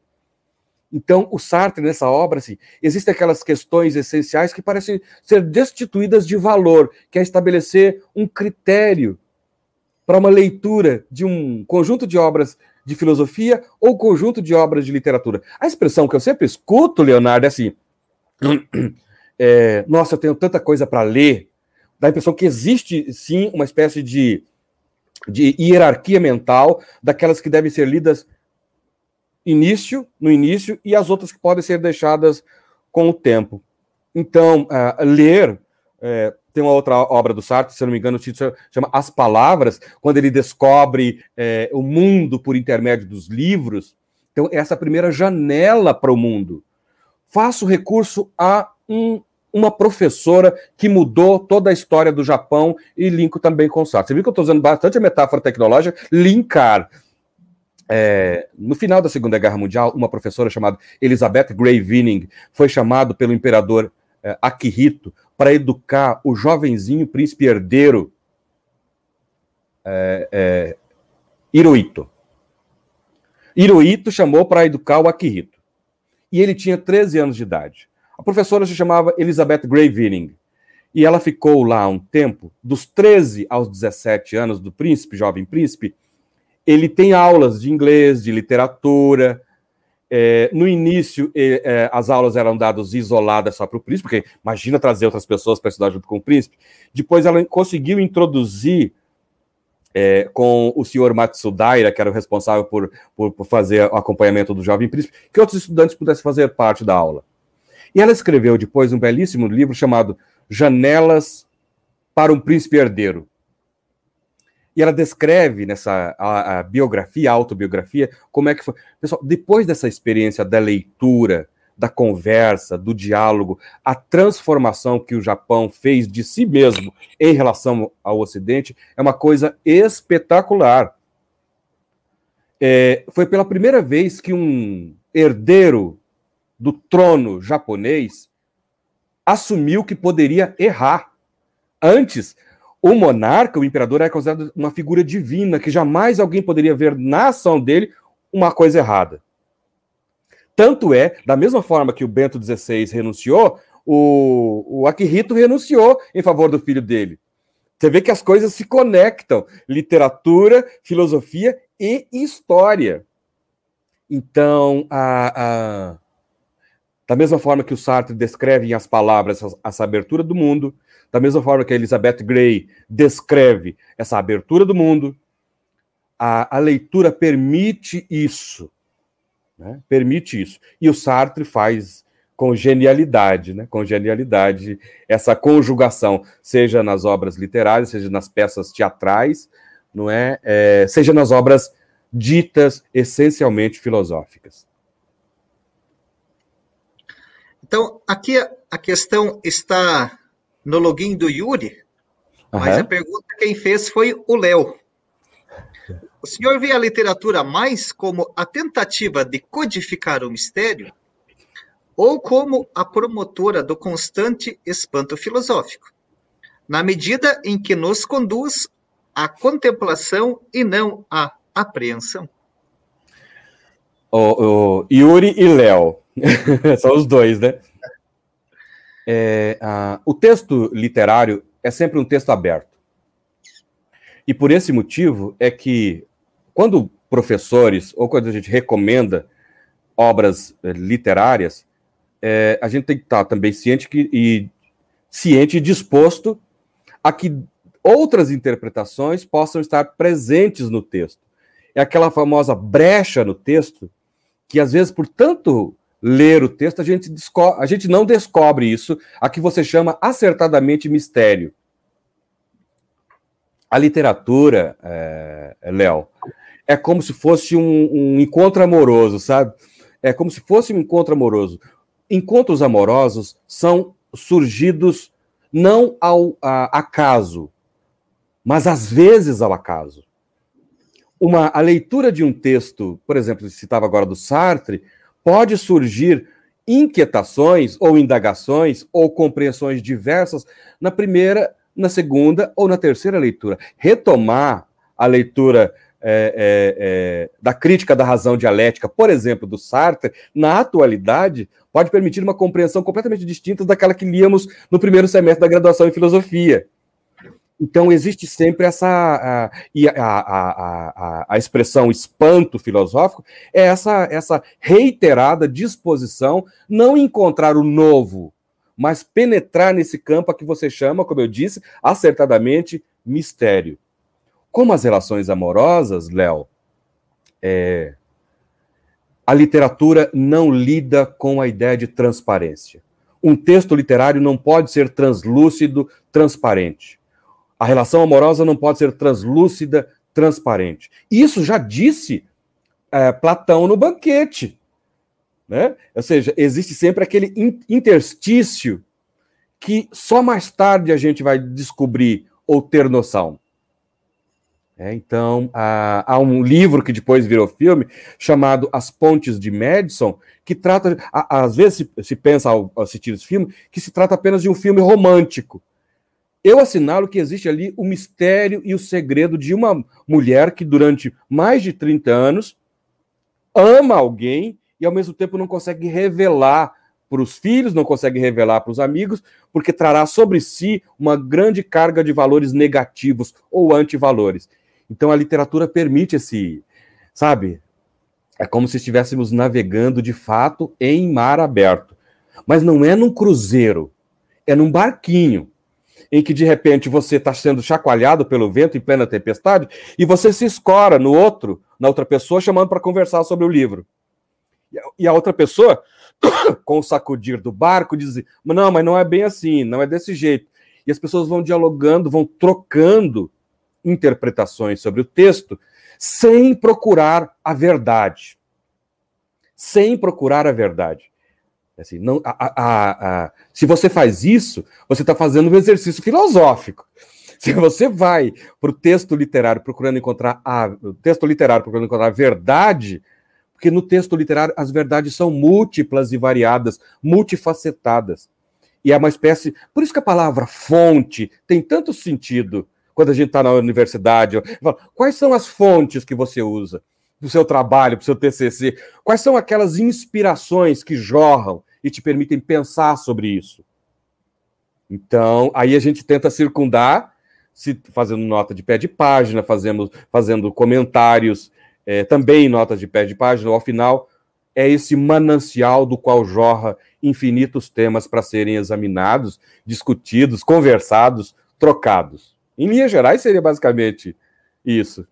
Então, o Sartre, nessa obra, assim, existem aquelas questões essenciais que parecem ser destituídas de valor, que é estabelecer um critério para uma leitura de um conjunto de obras de filosofia ou conjunto de obras de literatura. A expressão que eu sempre escuto, Leonardo, é assim: é, nossa, eu tenho tanta coisa para ler. Dá a impressão que existe, sim, uma espécie de, de hierarquia mental daquelas que devem ser lidas início, no início, e as outras que podem ser deixadas com o tempo. Então, uh, ler, é, tem uma outra obra do Sartre, se não me engano, o título chama As Palavras, quando ele descobre é, o mundo por intermédio dos livros. Então, essa é primeira janela para o mundo. Faço recurso a um, uma professora que mudou toda a história do Japão e linko também com o Sartre. Você viu que eu estou usando bastante a metáfora tecnológica? Linkar. É, no final da Segunda Guerra Mundial, uma professora chamada Elizabeth Gray Winning foi chamada pelo imperador é, Akihito para educar o jovenzinho príncipe herdeiro é, é, Hirohito. Hirohito chamou para educar o Akihito. E ele tinha 13 anos de idade. A professora se chamava Elizabeth Gray Winning. E ela ficou lá um tempo, dos 13 aos 17 anos do príncipe, jovem príncipe, ele tem aulas de inglês, de literatura. É, no início, é, as aulas eram dadas isoladas só para o príncipe, porque imagina trazer outras pessoas para estudar junto com o príncipe. Depois ela conseguiu introduzir é, com o senhor Matsudaira, que era o responsável por, por, por, fazer o acompanhamento do jovem príncipe, que outros estudantes pudessem fazer parte da aula. E ela escreveu depois um belíssimo livro chamado Janelas para um Príncipe Herdeiro. E ela descreve nessa a, a biografia, a autobiografia, como é que foi. Pessoal, depois dessa experiência da leitura, da conversa, do diálogo, a transformação que o Japão fez de si mesmo em relação ao Ocidente é uma coisa espetacular. É, foi pela primeira vez que um herdeiro do trono japonês assumiu que poderia errar. Antes, o monarca, o imperador, é considerado uma figura divina, que jamais alguém poderia ver na ação dele uma coisa errada. Tanto é, da mesma forma que o Bento XVI renunciou, o, o Akihito renunciou em favor do filho dele. Você vê que as coisas se conectam: literatura, filosofia e história. Então, a, a, da mesma forma que o Sartre descreve em As Palavras essa, essa abertura do mundo, da mesma forma que a Elizabeth Gray descreve essa abertura do mundo, a, a leitura permite isso. Né? Permite isso. E o Sartre faz com genialidade, né? com genialidade, essa conjugação, seja nas obras literárias, seja nas peças teatrais, não é? é seja nas obras ditas essencialmente filosóficas. Então, aqui a questão está no login do Yuri, uhum. mas a pergunta quem fez foi o Léo. O senhor vê a literatura mais como a tentativa de codificar o mistério ou como a promotora do constante espanto filosófico, na medida em que nos conduz à contemplação e não à apreensão? O, o Yuri e Léo, são os dois, né? É, o texto literário é sempre um texto aberto. E por esse motivo é que, quando professores ou quando a gente recomenda obras eh, literárias, é, a gente tem que estar também ciente que, e ciente e disposto a que outras interpretações possam estar presentes no texto. É aquela famosa brecha no texto que às vezes por tanto ler o texto, a gente, a gente não descobre isso, a que você chama acertadamente mistério. A literatura, é, Léo, é como se fosse um, um, encontro amoroso, sabe? É como se fosse um encontro amoroso. Encontros amorosos são surgidos não ao a, acaso, mas às vezes ao acaso. Uma, a leitura de um texto, por exemplo, citava agora do Sartre, pode surgir inquietações ou indagações ou compreensões diversas na primeira, na segunda ou na terceira leitura. Retomar a leitura é, é, é, da crítica da razão dialética, por exemplo, do Sartre, na atualidade, pode permitir uma compreensão completamente distinta daquela que líamos no primeiro semestre da graduação em filosofia. Então, existe sempre essa. E a, a, a, a, expressão espanto filosófico é essa, essa reiterada disposição não encontrar o novo, mas penetrar nesse campo a que você chama, como eu disse, acertadamente, mistério. Como as relações amorosas, Léo, é, a literatura não lida com a ideia de transparência. Um texto literário não pode ser translúcido, transparente a relação amorosa não pode ser translúcida, transparente. Isso já disse é, Platão no banquete. Né? Ou seja, existe sempre aquele interstício que só mais tarde a gente vai descobrir ou ter noção. É, então, há, há, um livro que depois virou filme, chamado As Pontes de Madison, que trata, às vezes se, se pensa ao assistir esse filme, que se trata apenas de um filme romântico. Eu assinalo que existe ali o mistério e o segredo de uma mulher que, durante mais de 30 anos, ama alguém e, ao mesmo tempo, não consegue revelar para os filhos, não consegue revelar para os amigos, porque trará sobre si uma grande carga de valores negativos ou antivalores. Então, a literatura permite esse, sabe? É como se estivéssemos navegando de fato em mar aberto. Mas não é num cruzeiro, é num barquinho em que de repente você está sendo chacoalhado pelo vento em plena tempestade e você se escora no outro, na outra pessoa, chamando para conversar sobre o livro. E a outra pessoa, com o sacudir do barco, diz: Não, mas não é bem assim, não é desse jeito. E as pessoas vão dialogando, vão trocando interpretações sobre o texto, sem procurar a verdade. Sem procurar a verdade. Assim, não, a, a, a, se você faz isso, você está fazendo um exercício filosófico. Se você vai para o texto literário procurando encontrar a o texto literário procurando encontrar a verdade, porque no texto literário as verdades são múltiplas e variadas, multifacetadas. E é uma espécie. Por isso que a palavra fonte tem tanto sentido quando a gente está na universidade. Quais são as fontes que você usa? do seu trabalho, para o seu TCC? Quais são aquelas inspirações que jorram e te permitem pensar sobre isso. Então, aí a gente tenta circundar, se, fazendo nota de pé de página, fazendo comentários, é, também notas de pé de página, ao final é esse manancial do qual jorra infinitos temas para serem examinados, discutidos, conversados, trocados. Em linhas gerais, seria basicamente isso.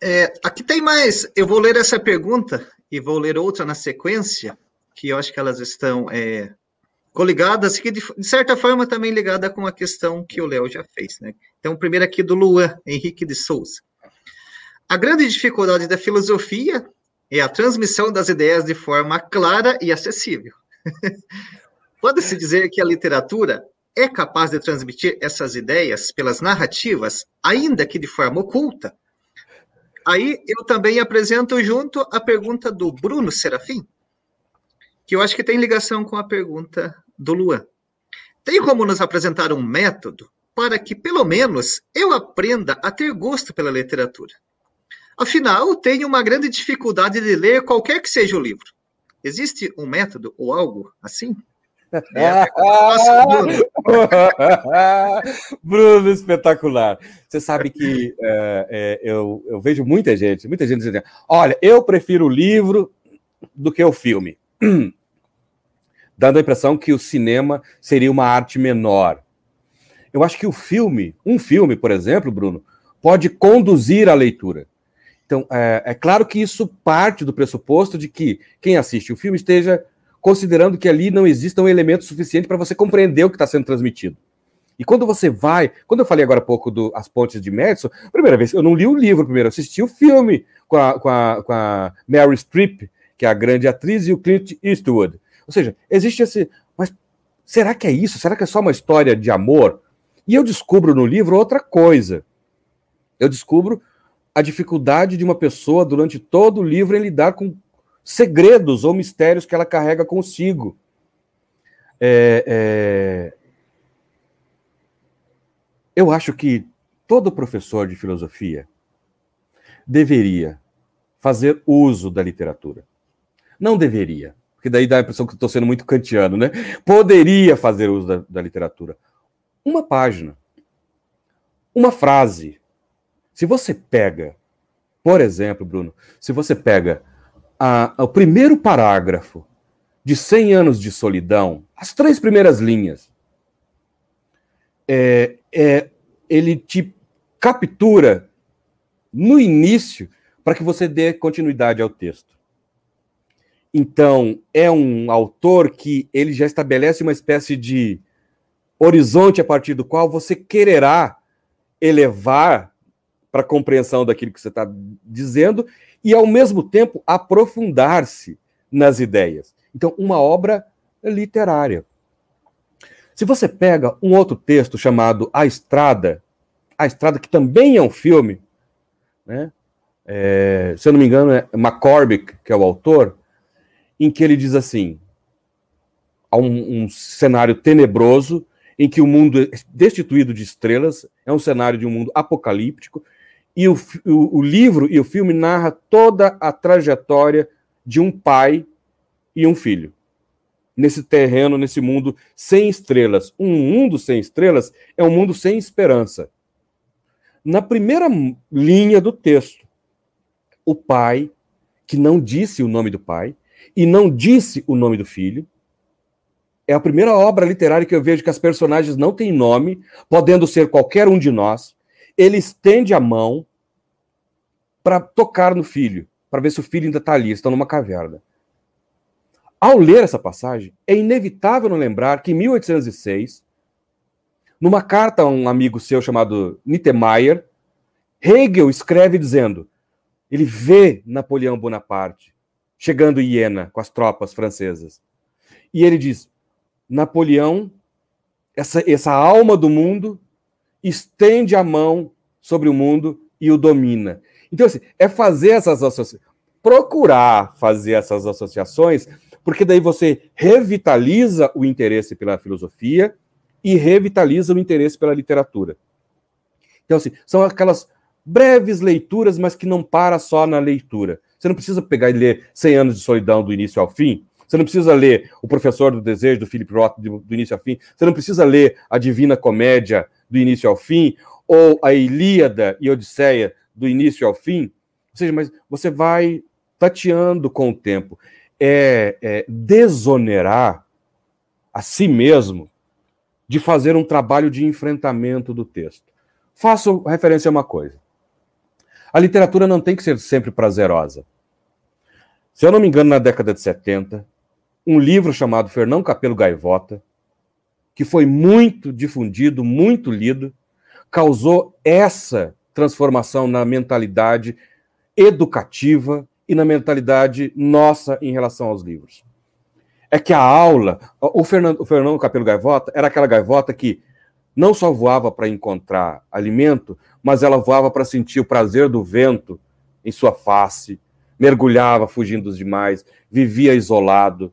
É, aqui tem mais. Eu vou ler essa pergunta e vou ler outra na sequência, que eu acho que elas estão é, coligadas, que de, de, certa forma também ligada com a questão que o Léo já fez. Né? Então, primeiro aqui do Luan Henrique de Souza. A grande dificuldade da filosofia é a transmissão das ideias de forma clara e acessível. Pode-se dizer que a literatura é capaz de transmitir essas ideias pelas narrativas, ainda que de forma oculta, Aí eu também apresento junto a pergunta do Bruno Serafim, que eu acho que tem ligação com a pergunta do Luan. Tem como nos apresentar um método para que, pelo menos, eu aprenda a ter gosto pela literatura? Afinal, tenho uma grande dificuldade de ler qualquer que seja o livro. Existe um método ou algo assim? É, Bruno. Espetacular. Você sabe que é, é, eu, eu vejo muita gente, muita gente dizendo: olha, eu prefiro o livro do que o filme. Dando a impressão que o cinema seria uma arte menor. Eu acho que o filme, um filme, por exemplo, Bruno, pode conduzir a leitura. Então, é, é claro que isso parte do pressuposto de que quem assiste o filme esteja considerando que ali não exista um elemento suficiente para você compreender o que está sendo transmitido. E quando você vai, quando eu falei agora há pouco do As Pontes de Madison, primeira vez, eu não li o livro primeiro, assisti o filme com a, com a, com a Mary Streep, que é a grande atriz, e o Clint Eastwood. Ou seja, existe esse. Mas será que é isso? Será que é só uma história de amor? E eu descubro no livro outra coisa. Eu descubro a dificuldade de uma pessoa durante todo o livro em lidar com segredos ou mistérios que ela carrega consigo. É, é... Eu acho que todo professor de filosofia deveria fazer uso da literatura. Não deveria, porque daí dá a impressão que estou sendo muito kantiano, né? Poderia fazer uso da, da literatura. Uma página, uma frase. Se você pega, por exemplo, Bruno, se você pega a, o primeiro parágrafo de 100 anos de solidão, as três primeiras linhas, é, é, ele te captura no início para que você dê continuidade ao texto. Então, é um autor que ele já estabelece uma espécie de horizonte a partir do qual você quererá elevar para a compreensão daquilo que você está dizendo e, ao mesmo tempo, aprofundar-se nas ideias. Então, uma obra literária. Se você pega um outro texto chamado A Estrada, A Estrada, que também é um filme, né? É, se eu não me engano, é McCormick, que é o autor, em que ele diz assim: há um, um cenário tenebroso em que o mundo é destituído de estrelas, é um cenário de um mundo apocalíptico, e o, o, o, livro e o filme narra toda a trajetória de um pai e um filho. Nesse terreno, nesse mundo sem estrelas. Um mundo sem estrelas é um mundo sem esperança. Na primeira linha do texto, o pai, que não disse o nome do pai e não disse o nome do filho, é a primeira obra literária que eu vejo que as personagens não têm nome, podendo ser qualquer um de nós, ele estende a mão para tocar no filho, para ver se o filho ainda está ali, está numa caverna. Ao ler essa passagem, é inevitável não lembrar que em 1806, numa carta a um amigo seu chamado Niemeyer, Hegel escreve dizendo: ele vê Napoleão Bonaparte chegando em Iena com as tropas francesas. E ele diz: Napoleão, essa, essa alma do mundo, estende a mão sobre o mundo e o domina. Então, assim, é fazer essas associações, procurar fazer essas associações, porque daí você revitaliza o interesse pela filosofia e revitaliza o interesse pela literatura. Então, assim, são aquelas breves leituras, mas que não para só na leitura. Você não precisa pegar e ler 100 anos de solidão do início ao fim, você não precisa ler O Professor do Desejo, do Philip Roth, do, início ao fim. Você não precisa ler A Divina Comédia, do início ao fim, ou A Ilíada e Odisseia, do início ao fim. Ou seja, mas você vai tateando com o tempo. É, é desonerar a si mesmo de fazer um trabalho de enfrentamento do texto. Faço referência a uma coisa. A literatura não tem que ser sempre prazerosa. Se eu não me engano, na década de 70, um livro chamado Fernão Capelo Gaivota, que foi muito difundido, muito lido, causou essa transformação na mentalidade educativa e na mentalidade nossa em relação aos livros. É que a aula, o Fernando, o Fernando Capelo Gaivota era aquela gaivota que não só voava para encontrar alimento, mas ela voava para sentir o prazer do vento em sua face, mergulhava fugindo dos demais, vivia isolado,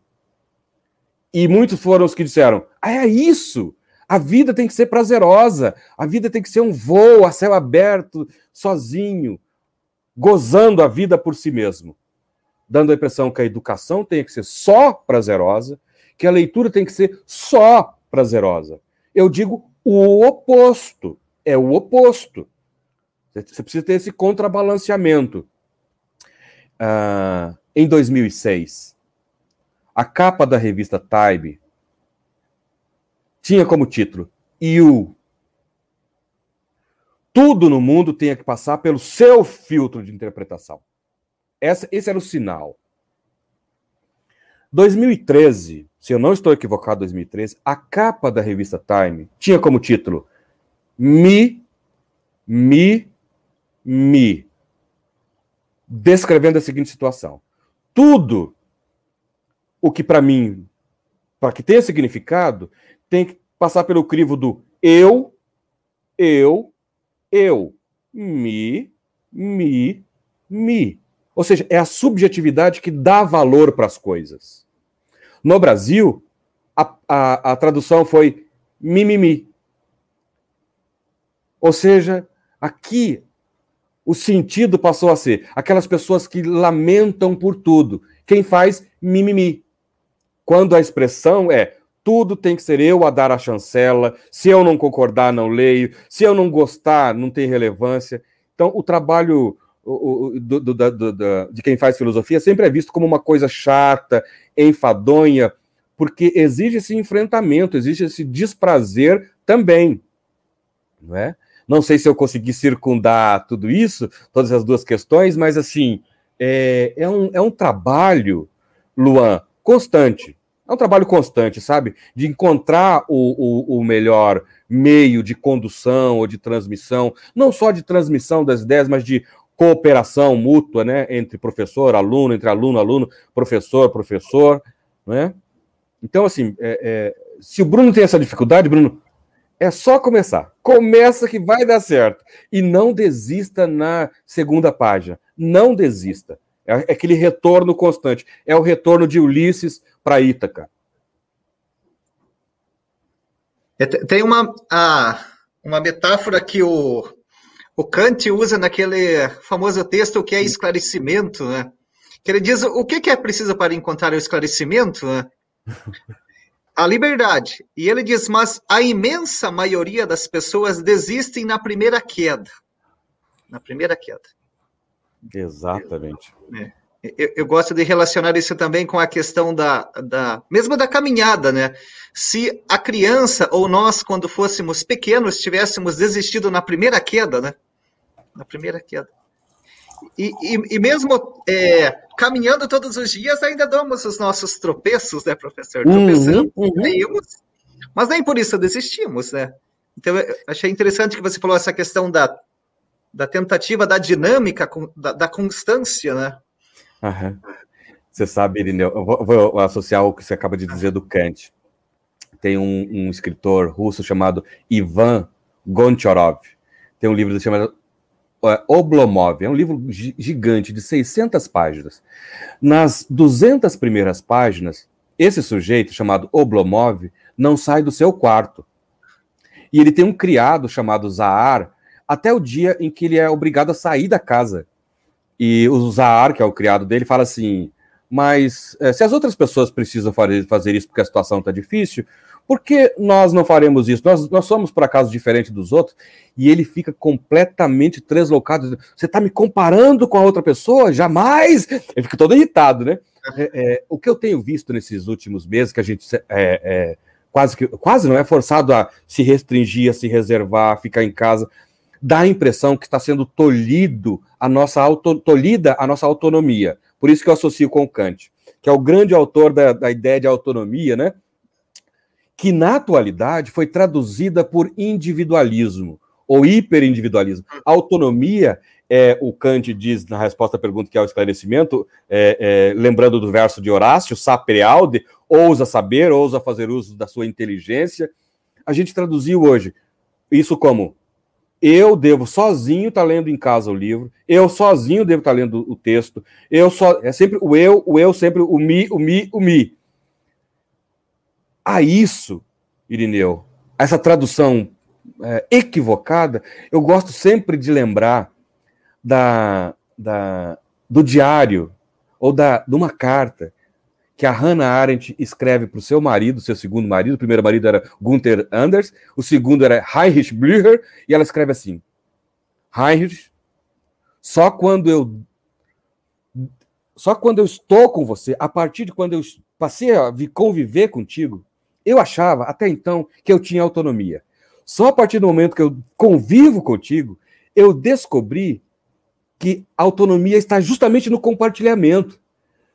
e muitos foram os que disseram: ah, é isso! A vida tem que ser prazerosa, a vida tem que ser um voo a céu aberto, sozinho, gozando a vida por si mesmo. Dando a impressão que a educação tem que ser só prazerosa, que a leitura tem que ser só prazerosa. Eu digo o oposto. É o oposto. Você precisa ter esse contrabalanceamento. Ah, em 2006, a capa da revista Time tinha como título You. Tudo no mundo tinha que passar pelo seu filtro de interpretação. Essa, esse era o sinal. 2013, se eu não estou equivocado, 2013, a capa da revista Time tinha como título Me, Me, Me. Descrevendo a seguinte situação: tudo o que para mim, para que tenha significado, tem que passar pelo crivo do eu, eu, eu, me, me, me. Ou seja, é a subjetividade que dá valor para as coisas. No Brasil, a, a, a tradução foi mimimi. Ou seja, aqui o sentido passou a ser aquelas pessoas que lamentam por tudo. Quem faz mimimi. Quando a expressão é tudo tem que ser eu a dar a chancela, se eu não concordar, não leio, se eu não gostar, não tem relevância. Então, o trabalho do, do, do, de quem faz filosofia sempre é visto como uma coisa chata, enfadonha, porque exige esse enfrentamento, exige esse desprazer também. Não é? Não sei se eu consegui circundar tudo isso, todas as duas questões, mas assim, é, é, um, é um trabalho, Luan, constante. É um trabalho constante, sabe? De encontrar o, o, o melhor meio de condução ou de transmissão, não só de transmissão das ideias, mas de cooperação mútua, né? Entre professor, aluno, entre aluno, aluno, professor, professor, né? Então, assim, é, é, se o Bruno tem essa dificuldade, Bruno, é só começar. Começa que vai dar certo. E não desista na segunda página. Não desista. É, é aquele retorno constante. É o retorno de Ulisses para Ítaca. É, tem uma, uma metáfora que o, o Kant usa naquele famoso texto que é esclarecimento, né? Que ele diz o que, que é preciso para encontrar o esclarecimento, né? a liberdade. E ele diz: mas a imensa maioria das pessoas desistem na primeira queda. Na primeira queda. Exatamente. É. Eu, eu, gosto de relacionar isso também com a questão da, da mesmo da caminhada, né? Se a criança ou nós, quando fôssemos pequenos, tivéssemos desistido na primeira queda, né? Na primeira queda. E, e, e mesmo é, caminhando todos os dias, ainda damos os nossos tropeços, né, professor? Uhum, Tropeçamos, uhum. caímos, mas nem por isso desistimos, né? Então, eu achei interessante que você falou essa questão da, da tentativa, da dinâmica, da, da constância, né? Você sabe, Irineu, eu vou, vou, associar o que você acaba de dizer do Kant. Tem um, um escritor russo chamado Ivan Goncharov. Tem um livro chamado é, Oblomov, é um livro gigante de 600 páginas. Nas 200 primeiras páginas, esse sujeito, chamado Oblomov, não sai do seu quarto. E ele tem um criado chamado Zahar até o dia em que ele é obrigado a sair da casa. E o Zahar, que é o criado dele, fala assim: Mas é, se as outras pessoas precisam fazer isso porque a situação está difícil, por que nós não faremos isso? Nós, nós somos, por acaso, diferente dos outros? E ele fica completamente translocado. Você está me comparando com a outra pessoa? Jamais! Ele fica todo irritado, né? É, é, o que eu tenho visto nesses últimos meses, que a gente é, é, quase que quase não é forçado a se restringir, a se reservar, a ficar em casa, dá a impressão que está sendo tolhido a nossa auto, tolhida a nossa autonomia. Por isso que eu associo com Kant, que é o grande autor da, da ideia de autonomia, né? que na atualidade foi traduzida por individualismo ou hiperindividualismo. autonomia, é, o Kant diz na resposta à pergunta que é o esclarecimento, é, é, lembrando do verso de Horácio, sapere aude, ousa saber, ousa fazer uso da sua inteligência. A gente traduziu hoje isso como eu devo sozinho estar tá lendo em casa o livro, eu sozinho devo estar tá lendo o texto, eu só é sempre o eu, o eu sempre o mi, o mi, o mi. A isso, Irineu, essa tradução é, equivocada, eu gosto sempre de lembrar da, da, do diário ou da, de uma carta que a Hannah Arendt escreve para o seu marido, seu segundo marido. O primeiro marido era Gunther Anders, o segundo era Heinrich Blücher, e ela escreve assim: Heinrich, só quando eu só quando eu estou com você, a partir de quando eu passei a conviver contigo, eu achava, até então, que eu tinha autonomia. Só a partir do momento que eu convivo contigo, eu descobri que a autonomia está justamente no compartilhamento.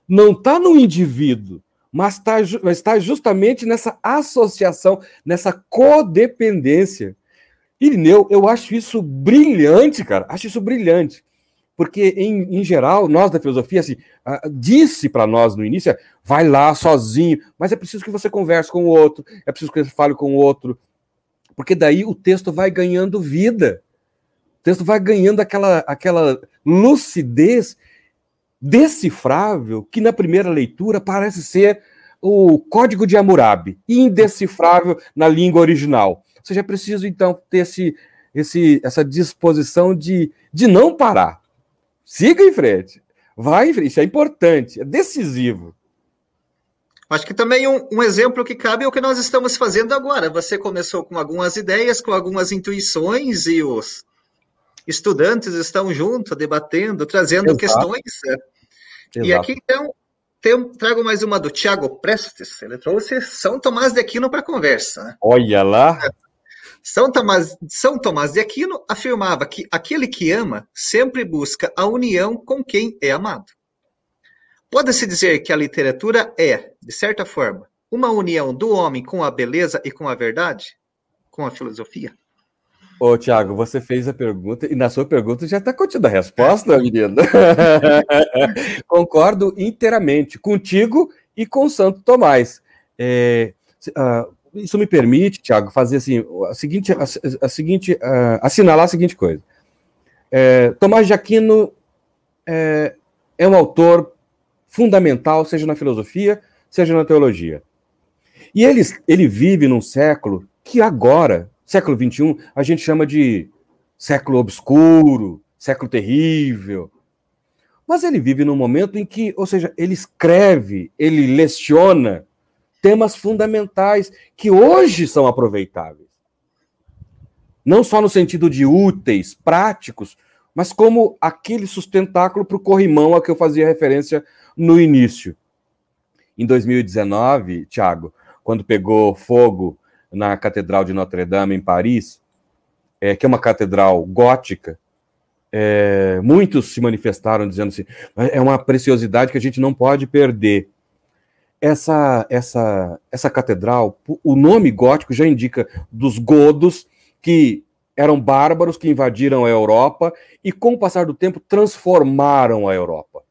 Não está no indivíduo, mas está, está justamente nessa associação, nessa codependência. Irineu, eu acho isso brilhante, cara. Acho isso brilhante porque, em, em geral, nós da filosofia, assim, uh, disse para nós no início, vai lá sozinho, mas é preciso que você converse com o outro, é preciso que você fale com o outro, porque daí o texto vai ganhando vida, o texto vai ganhando aquela, aquela lucidez decifrável que na primeira leitura parece ser o código de Hammurabi, indecifrável na língua original. Ou seja, é preciso então ter esse, esse, essa disposição de, de não parar. Siga em frente. Vai em frente. Isso é importante, é decisivo. Acho que também um, um, exemplo que cabe é o que nós estamos fazendo agora. Você começou com algumas ideias, com algumas intuições, e os estudantes estão juntos, debatendo, trazendo Exato. questões. Exato. E aqui, então, tem, trago mais uma do Tiago Prestes. Ele trouxe São Tomás de Aquino para a conversa. Né? Olha lá! São Tomás, São Tomás de Aquino afirmava que aquele que ama sempre busca a união com quem é amado. Pode-se dizer que a literatura é, de certa forma, uma união do homem com a beleza e com a verdade? Com a filosofia? Ô, Tiago, você fez a pergunta e na sua pergunta já está contida a resposta, menino. Concordo inteiramente contigo e com Santo Tomás. É, uh, isso me permite, Tiago, fazer assim, a seguinte, a, a seguinte, uh, assinalar a seguinte coisa. É, Tomás de Aquino é, é um autor fundamental, seja na filosofia, seja na teologia. E ele, ele vive num século que agora, século XXI, a gente chama de século obscuro, século terrível. Mas ele vive num momento em que, ou seja, ele escreve, ele leciona temas fundamentais que hoje são aproveitáveis. Não só no sentido de úteis, práticos, mas como aquele sustentáculo para o corrimão a que eu fazia referência no início. Em 2019, Tiago, quando pegou fogo na Catedral de Notre-Dame, em Paris, é, que é uma catedral gótica, é, muitos se manifestaram dizendo assim: é uma preciosidade que a gente não pode perder. Essa, essa, essa catedral, o nome gótico já indica dos godos que eram bárbaros que invadiram a Europa e, com o passar do tempo, transformaram a Europa.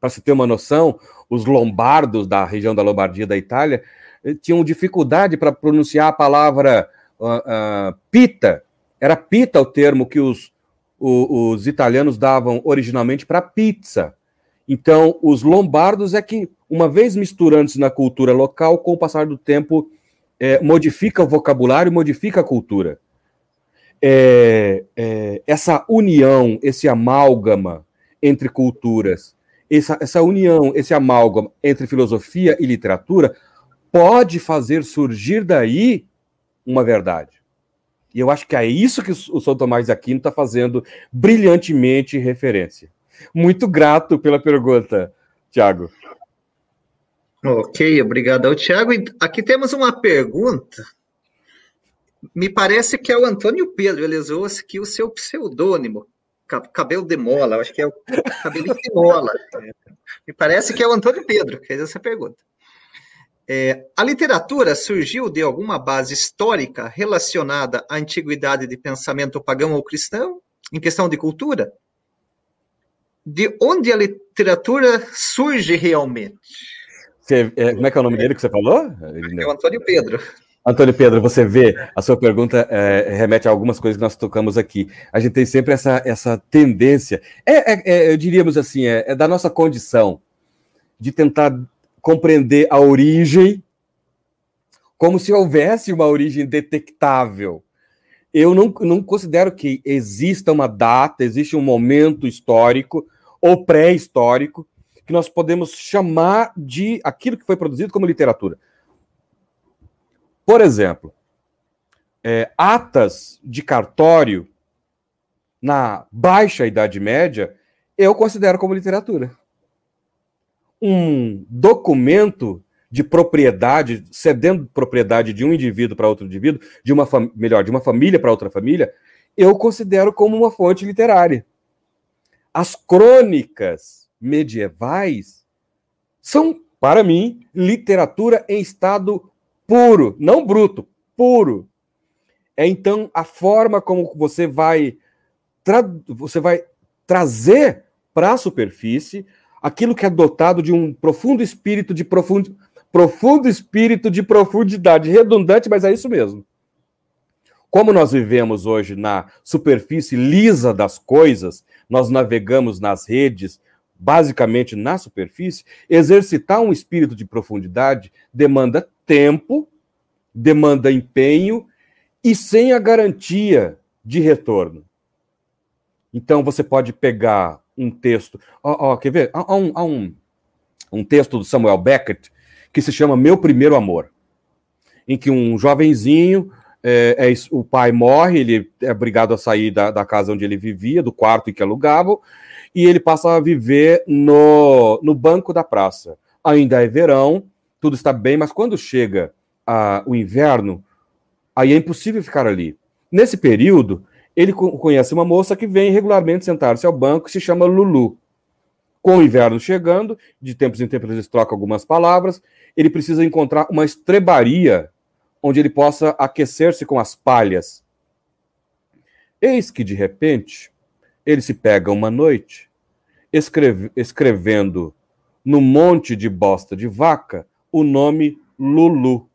Para se ter uma noção, os lombardos da região da Lombardia da Itália tinham dificuldade para pronunciar a palavra uh, uh, pita. Era pita o termo que os, o, os italianos davam originalmente para pizza. Então, os lombardos é que, uma vez misturando-se na cultura local, com o passar do tempo, é, modifica o vocabulário, modifica a cultura. É, é, essa união, esse amálgama entre culturas, essa, essa união, esse amálgama entre filosofia e literatura pode fazer surgir daí uma verdade. E eu acho que é isso que o São Tomás de Aquino está fazendo brilhantemente referência. Muito grato pela pergunta, Tiago. Ok, obrigado ao Tiago. Aqui temos uma pergunta. Me parece que é o Antônio Pedro. Ele usou aqui o seu pseudônimo cabelo de mola, acho que é o cabelinho de mola. Me parece que é o Antônio Pedro que fez essa pergunta. É, a literatura surgiu de alguma base histórica relacionada à antiguidade de pensamento pagão ou cristão, em questão de cultura? De onde a literatura surge realmente? Você, é, como é que é o nome dele que você falou? É o Antônio Pedro. Antônio Pedro, você vê, a sua pergunta é, remete a algumas coisas que nós tocamos aqui. A gente tem sempre essa, essa tendência, é, é, é diríamos assim, é, é, da nossa condição de tentar compreender a origem como se houvesse uma origem detectável. Eu não, não considero que exista uma data, existe um momento histórico ou pré-histórico que nós podemos chamar de aquilo que foi produzido como literatura. Por exemplo, é, atas de cartório na baixa Idade Média, eu considero como literatura. Um documento de propriedade, cedendo propriedade de um indivíduo para outro indivíduo, de uma melhor, de uma família para outra família, eu considero como uma fonte literária. As crônicas medievais são, para mim, literatura em estado puro, não bruto, puro. É então a forma como você vai você vai trazer para a superfície aquilo que é dotado de um profundo espírito de profundo profundo espírito de profundidade, redundante, mas é isso mesmo. Como nós vivemos hoje na superfície lisa das coisas, nós navegamos nas redes basicamente na superfície, exercitar um espírito de profundidade demanda tempo, demanda empenho e sem a garantia de retorno. Então você pode pegar um texto. Ó, ó, quer ver? Há, um, há um, um texto do Samuel Beckett que se chama Meu Primeiro Amor, em que um jovenzinho, é, é, o pai morre, ele é obrigado a sair da, da casa onde ele vivia, do quarto em que alugavam, e ele passa a viver no, no banco da praça. Ainda é verão, tudo está bem, mas quando chega a, o inverno, aí é impossível ficar ali. Nesse período, ele conhece uma moça que vem regularmente sentar-se ao banco, que se chama Lulu. Com o inverno chegando, de tempos em tempos eles trocam algumas palavras, ele precisa encontrar uma estrebaria onde ele possa aquecer-se com as palhas. Eis que, de repente, ele se pega uma noite, escreve, escrevendo no monte de bosta de vaca o nome Lulu.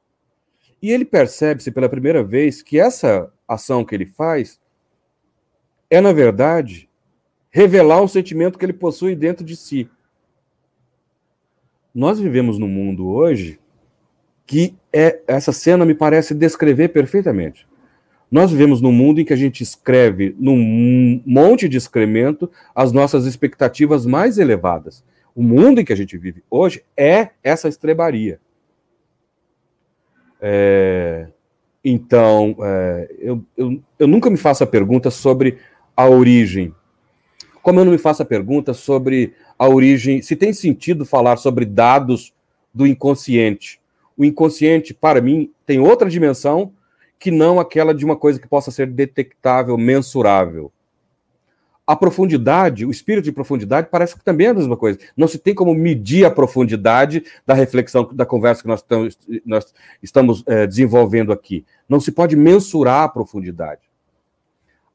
E ele percebe-se pela primeira vez que essa ação que ele faz é, na verdade, revelar um sentimento que ele possui dentro de si. Nós vivemos num mundo hoje que é essa cena me parece descrever perfeitamente. Nós vivemos num mundo em que a gente escreve num monte de excremento as nossas expectativas mais elevadas. O mundo em que a gente vive hoje é essa estrebaria. É, então, é, eu, eu, eu nunca me faço a pergunta sobre a origem. Como eu não me faço a pergunta sobre a origem, se tem sentido falar sobre dados do inconsciente. O inconsciente, para mim, tem outra dimensão que não aquela de uma coisa que possa ser detectável, mensurável. A profundidade, o espírito de profundidade, parece que também é a mesma coisa. Não se tem como medir a profundidade da reflexão, da conversa que nós estamos, nós estamos é, desenvolvendo aqui. Não se pode mensurar a profundidade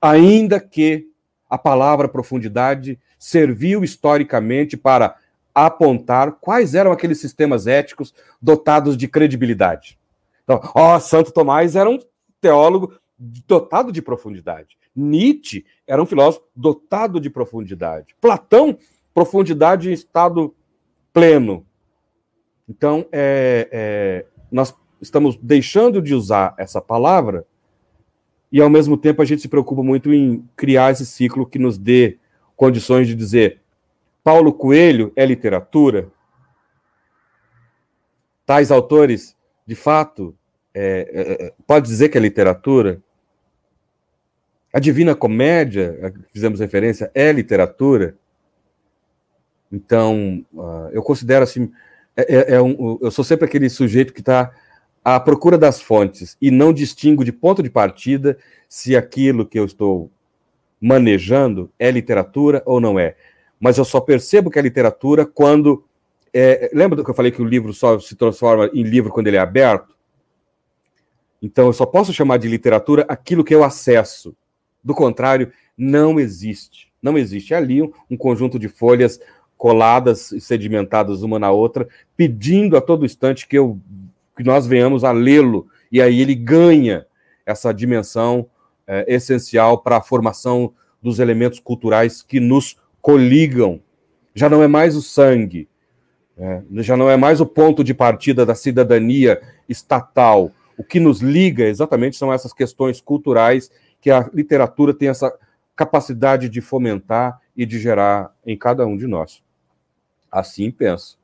ainda que a palavra profundidade serviu historicamente para apontar quais eram aqueles sistemas éticos dotados de credibilidade. Então, ó, Santo Tomás era um teólogo dotado de profundidade. Nietzsche era um filósofo dotado de profundidade. Platão, profundidade em estado pleno. Então, é, é, nós estamos deixando de usar essa palavra e ao mesmo tempo a gente se preocupa muito em criar esse ciclo que nos dê condições de dizer Paulo Coelho é literatura? Tais autores, de fato, é, é, é pode dizer que é literatura? A Divina Comédia, a que fizemos referência, é literatura? Então, uh, eu considero assim, é, é, é um, eu sou sempre aquele sujeito que está à procura das fontes e não distingo de ponto de partida se aquilo que eu estou manejando é literatura ou não é. Mas eu só percebo que é literatura quando. É, lembra do que eu falei que o livro só se transforma em livro quando ele é aberto? Então eu só posso chamar de literatura aquilo que eu acesso. Do contrário, não existe. Não existe. É ali um, um conjunto de folhas coladas e sedimentadas uma na outra, pedindo a todo instante que eu que nós venhamos a lê-lo, e aí ele ganha essa dimensão é, essencial para a formação dos elementos culturais que nos coligam. Já não é mais o sangue, é, já não é mais o ponto de partida da cidadania estatal. O que nos liga exatamente são essas questões culturais que a literatura tem essa capacidade de fomentar e de gerar em cada um de nós. Assim penso.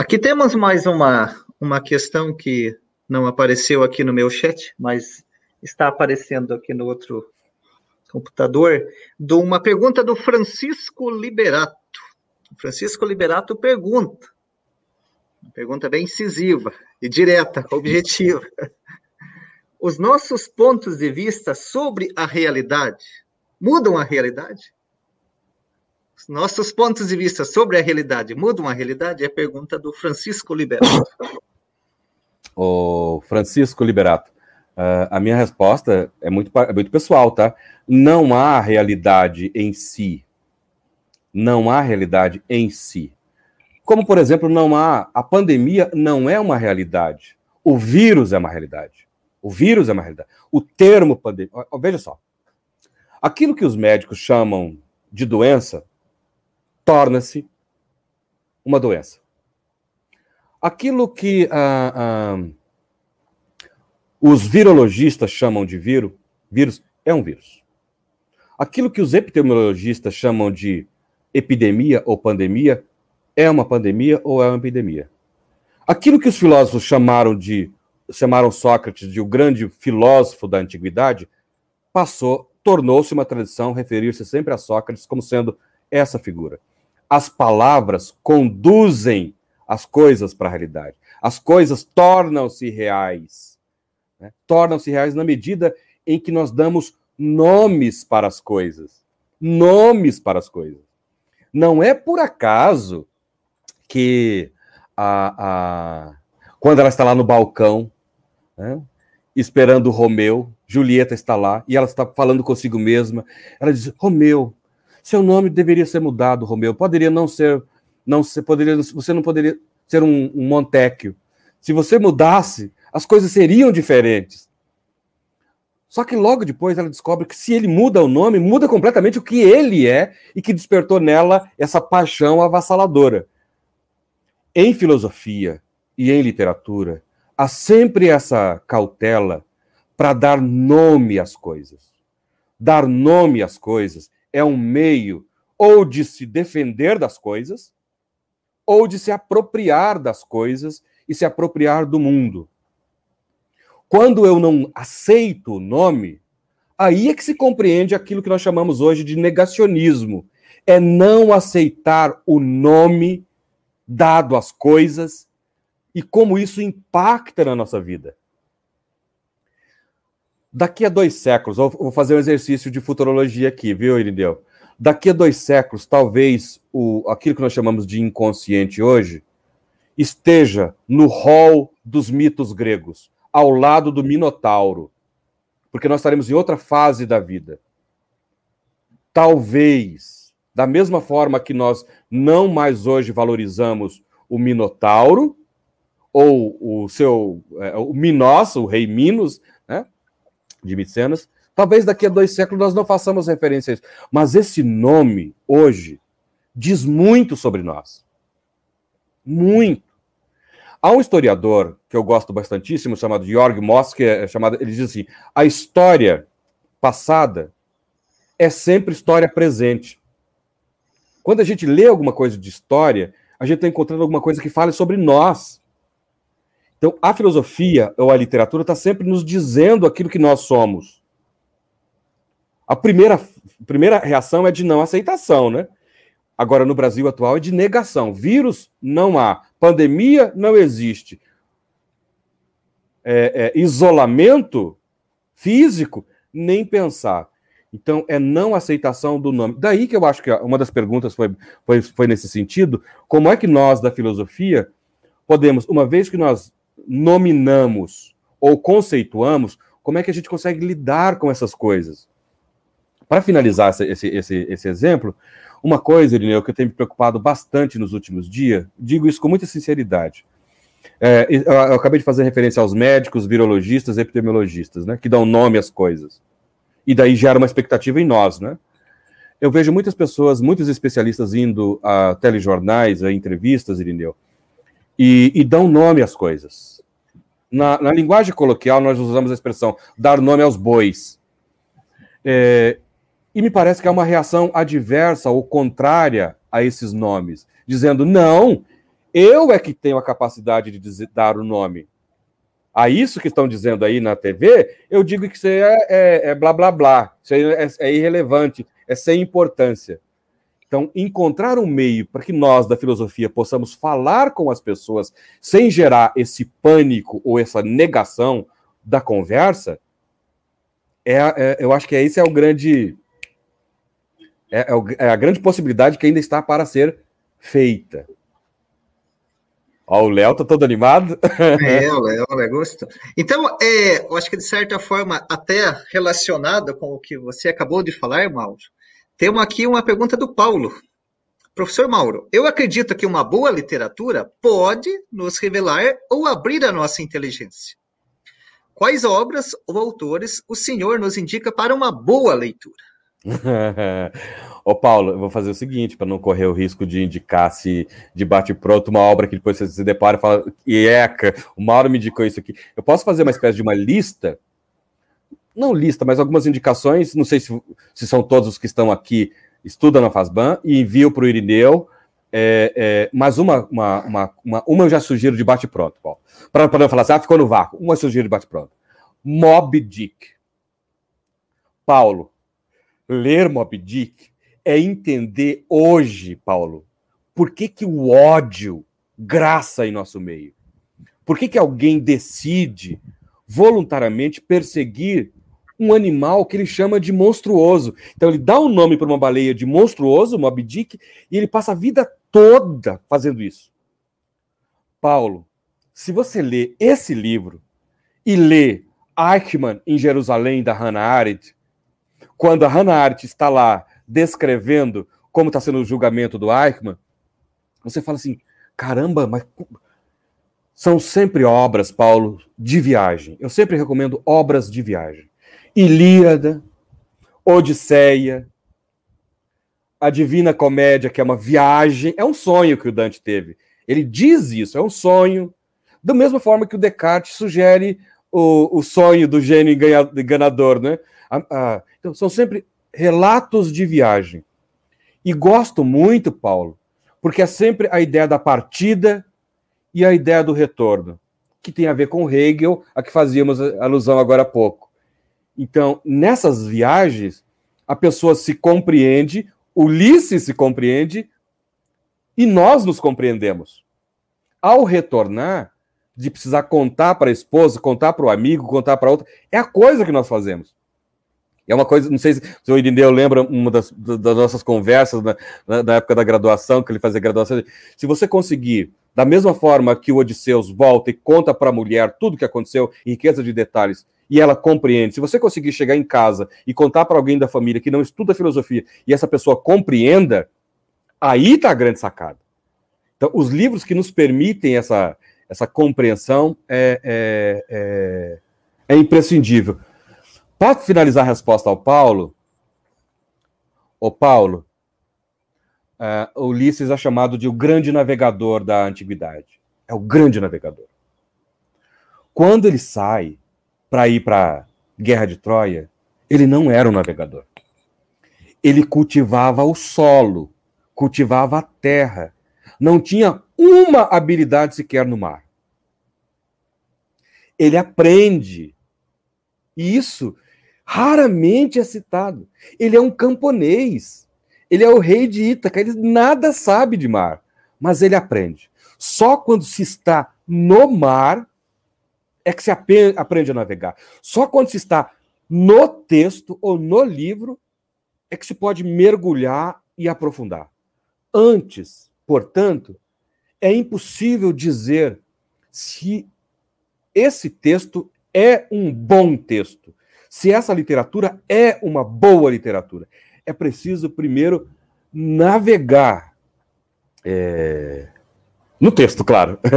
Aqui temos mais uma, uma questão que não apareceu aqui no meu chat, mas está aparecendo aqui no outro computador, de uma pergunta do Francisco Liberato. Francisco Liberato pergunta, uma pergunta bem incisiva e direta, objetiva. Os nossos pontos de vista sobre a realidade mudam a realidade? Nossos pontos de vista sobre a realidade mudam a realidade? É a pergunta do Francisco Liberato. O Francisco Liberato, uh, a minha resposta é muito, é muito pessoal, tá? Não há realidade em si. Não há realidade em si. Como, por exemplo, não há. A pandemia não é uma realidade. O vírus é uma realidade. O vírus é uma realidade. O termo pandemia. Veja só. Aquilo que os médicos chamam de doença torna-se uma doença. Aquilo que ah, ah, os virologistas chamam de vírus, vírus é um vírus. Aquilo que os epidemiologistas chamam de epidemia ou pandemia é uma pandemia ou é uma epidemia. Aquilo que os filósofos chamaram de chamaram Sócrates de o grande filósofo da antiguidade passou, tornou-se uma tradição referir-se sempre a Sócrates como sendo essa figura. As palavras conduzem as coisas para a realidade. As coisas tornam-se reais. Né? Tornam-se reais na medida em que nós damos nomes para as coisas. Nomes para as coisas. Não é por acaso que a, a, quando ela está lá no balcão, né, esperando o Romeu, Julieta está lá e ela está falando consigo mesma. Ela diz: Romeu, seu nome deveria ser mudado, Romeu. Poderia não ser, não ser, poderia, você não poderia ser um, um Montecchio. Se você mudasse, as coisas seriam diferentes. Só que logo depois ela descobre que se ele muda o nome, muda completamente o que ele é e que despertou nela essa paixão avassaladora. Em filosofia e em literatura, há sempre essa cautela para dar nome às coisas. Dar nome às coisas é um meio ou de se defender das coisas, ou de se apropriar das coisas e se apropriar do mundo. Quando eu não aceito o nome, aí é que se compreende aquilo que nós chamamos hoje de negacionismo. É não aceitar o nome dado às coisas e como isso impacta na nossa vida. Daqui a dois séculos, vou fazer um exercício de futurologia aqui, viu, Irineu? Daqui a dois séculos, talvez o, aquilo que nós chamamos de inconsciente hoje esteja no rol dos mitos gregos, ao lado do Minotauro, porque nós estaremos em outra fase da vida. Talvez, da mesma forma que nós não mais hoje valorizamos o Minotauro, ou o seu, é, o Minos, o rei Minos, de Micenas, Talvez daqui a dois séculos nós não façamos referência a isso. Mas esse nome, hoje, diz muito sobre nós. Muito. Há um historiador que eu gosto bastantíssimo, chamado Georg Moss, que é chamado, ele diz assim: a história passada é sempre história presente. Quando a gente lê alguma coisa de história, a gente está encontrando alguma coisa que fale sobre nós. Então, a filosofia ou a literatura está sempre nos dizendo aquilo que nós somos. A primeira, a primeira reação é de não aceitação, né? Agora, no Brasil atual, é de negação. Vírus não há, pandemia não existe. É, é, isolamento físico, nem pensar. Então, é não aceitação do nome. Daí que eu acho que uma das perguntas foi, foi, foi nesse sentido: como é que nós, da filosofia, podemos, uma vez que nós nominamos ou conceituamos, como é que a gente consegue lidar com essas coisas? Para finalizar esse, esse, esse exemplo, uma coisa, Irineu, que eu tenho me preocupado bastante nos últimos dias, digo isso com muita sinceridade. É, eu acabei de fazer referência aos médicos, virologistas, epidemiologistas, né, que dão nome às coisas. E daí gera uma expectativa em nós, né? Eu vejo muitas pessoas, muitos especialistas indo a telejornais, a entrevistas, Irineu, e, e dão nome às coisas. Na, na, linguagem coloquial, nós usamos a expressão dar nome aos bois. É, e me parece que é uma reação adversa ou contrária a esses nomes, dizendo: não, eu é que tenho a capacidade de dizer, dar o nome. A isso que estão dizendo aí na TV, eu digo que isso é, é, é blá blá blá, isso é, é irrelevante, é sem importância. Então, encontrar um meio para que nós, da filosofia, possamos falar com as pessoas sem gerar esse pânico ou essa negação da conversa, é, é eu acho que esse é o grande é, é, é a grande possibilidade que ainda está para ser feita. Ó, o Léo tá todo animado. É, o Léo, o gostou. Então, é, eu acho que de certa forma, até relacionada com o que você acabou de falar, Mauro, temos aqui uma pergunta do Paulo. Professor Mauro, eu acredito que uma boa literatura pode nos revelar ou abrir a nossa inteligência. Quais obras ou autores o senhor nos indica para uma boa leitura? Ô, Paulo, eu vou fazer o seguinte, para não correr o risco de indicar se de bate-pronto uma obra que depois você se depara e fala, eca, o Mauro me indicou isso aqui. Eu posso fazer uma espécie de uma lista, não lista, mas algumas indicações, não sei se, se são todos os que estão aqui, estudam na FASBAN, e envio para o Irineu, é, é, mas uma, uma, uma, uma, uma eu já sugiro de bate-pronto, Paulo. Para não falar assim, ah, ficou no vácuo. Uma eu sugiro de bate-pronto. Mob Dick. Paulo, ler Mob Dick é entender hoje, Paulo, por que, que o ódio graça em nosso meio. Por que, que alguém decide voluntariamente perseguir um animal que ele chama de monstruoso? Então ele dá um nome para uma baleia de monstruoso, Moby Dick, e ele passa a vida toda fazendo isso. Paulo, se você lê esse livro e lê Eichmann em Jerusalém, da Hannah Arendt, quando a Hannah Arendt está lá descrevendo como está sendo o julgamento do Eichmann, você fala assim: caramba, mas são sempre obras, Paulo, de viagem. Eu sempre recomendo obras de viagem. Ilíada, Odisseia, a Divina Comédia, que é uma viagem, é um sonho que o Dante teve. Ele diz isso, é um sonho. Da mesma forma que o Descartes sugere o, o sonho do gênio enganador, né? então, são sempre relatos de viagem. E gosto muito, Paulo, porque é sempre a ideia da partida e a ideia do retorno, que tem a ver com Hegel, a que fazíamos alusão agora há pouco. Então, nessas viagens, a pessoa se compreende, Ulisses se compreende e nós nos compreendemos. Ao retornar, de precisar contar para a esposa, contar para o amigo, contar para outra, é a coisa que nós fazemos. É uma coisa, não sei se, o Irineu lembra uma das, das nossas conversas na, na, época da graduação, que ele fazia graduação. Se você conseguir, da mesma forma que o Odisseus volta e conta para a mulher tudo o que aconteceu, riqueza de detalhes, e ela compreende, se você conseguir chegar em casa e contar para alguém da família que não estuda filosofia e essa pessoa compreenda, aí está a grande sacada. Então, os livros que nos permitem essa, essa compreensão é, é, é, é imprescindível. Para finalizar a resposta ao Paulo, o Paulo, uh, Ulisses é chamado de o grande navegador da antiguidade. É o grande navegador. Quando ele sai para ir para a Guerra de Troia, ele não era um navegador. Ele cultivava o solo, cultivava a terra. Não tinha uma habilidade sequer no mar. Ele aprende. E isso raramente é citado. Ele é um camponês. Ele é o rei de Ítaca. Ele nada sabe de mar, mas ele aprende. Só quando se está no mar é que se aprende a navegar. Só quando se está no texto ou no livro é que se pode mergulhar e aprofundar. Antes, portanto, é impossível dizer se esse texto é um bom texto, se essa literatura é uma boa literatura. É preciso, primeiro, navegar é... no texto, claro.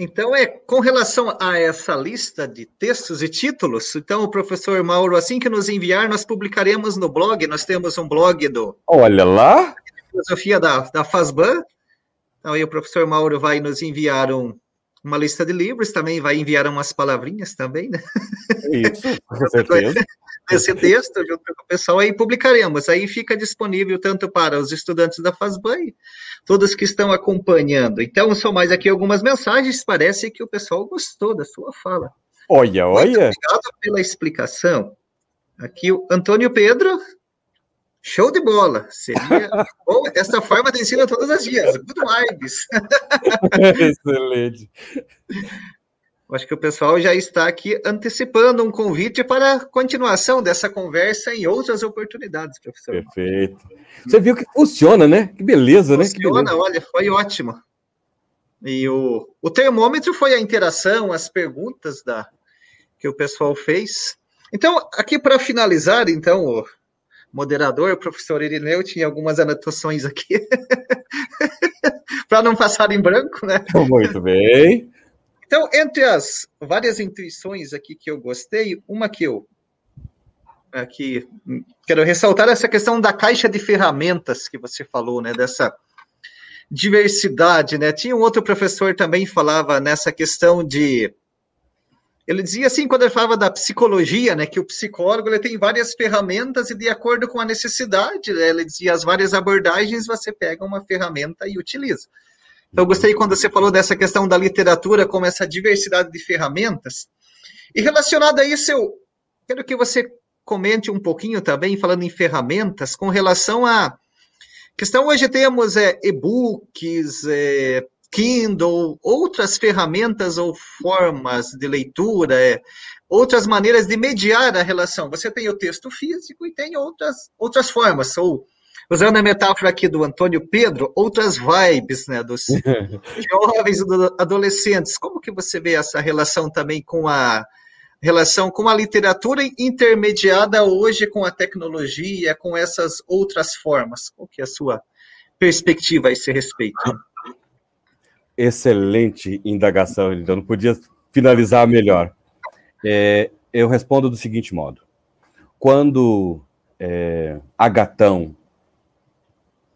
Então, é com relação a essa lista de textos e títulos, então o professor Mauro, assim que nos enviar, nós publicaremos no blog, nós temos um blog do... Olha lá! Filosofia da, da FASBAN, então aí o professor Mauro vai nos enviar um, uma lista de livros, também vai enviar umas palavrinhas também, né? Isso, com certeza. Esse texto, junto com o pessoal, aí publicaremos. Aí fica disponível tanto para os estudantes da FASBAN todos que estão acompanhando. Então, são mais aqui algumas mensagens. Parece que o pessoal gostou da sua fala. Olha, olha. Muito obrigado pela explicação. Aqui o Antônio Pedro Show de bola! Seria bom essa forma de ensino todas as dias. Good vibes! Excelente! Acho que o pessoal já está aqui antecipando um convite para a continuação dessa conversa em outras oportunidades, professor. Perfeito. Você viu que funciona, né? Que beleza, funciona, né? Funciona, olha, foi ótimo. E o, o termômetro foi a interação, as perguntas da, que o pessoal fez. Então, aqui para finalizar, então, moderador, o professor Irineu, tinha algumas anotações aqui, para não passar em branco, né? Muito bem. Então, entre as várias intuições aqui que eu gostei, uma que eu aqui, quero ressaltar essa questão da caixa de ferramentas que você falou, né? Dessa diversidade, né? Tinha um outro professor também falava nessa questão de ele dizia assim, quando ele falava da psicologia, né, que o psicólogo ele tem várias ferramentas e de acordo com a necessidade, né, ele dizia as várias abordagens, você pega uma ferramenta e utiliza. Então, eu gostei quando você falou dessa questão da literatura, como essa diversidade de ferramentas. E relacionado a isso, eu quero que você comente um pouquinho também, falando em ferramentas, com relação a questão hoje temos é, e-books, é, Kindle, outras ferramentas ou formas de leitura, é, outras maneiras de mediar a relação. Você tem o texto físico e tem outras, outras formas, ou usando a metáfora aqui do Antônio Pedro, outras vibes, né, dos jovens e adolescentes. Como que você vê essa relação também com a relação com a literatura intermediada hoje com a tecnologia, com essas outras formas? Qual que é a sua perspectiva a esse respeito? Excelente indagação, então não podia finalizar melhor. É, eu respondo do seguinte modo: quando é, Agatão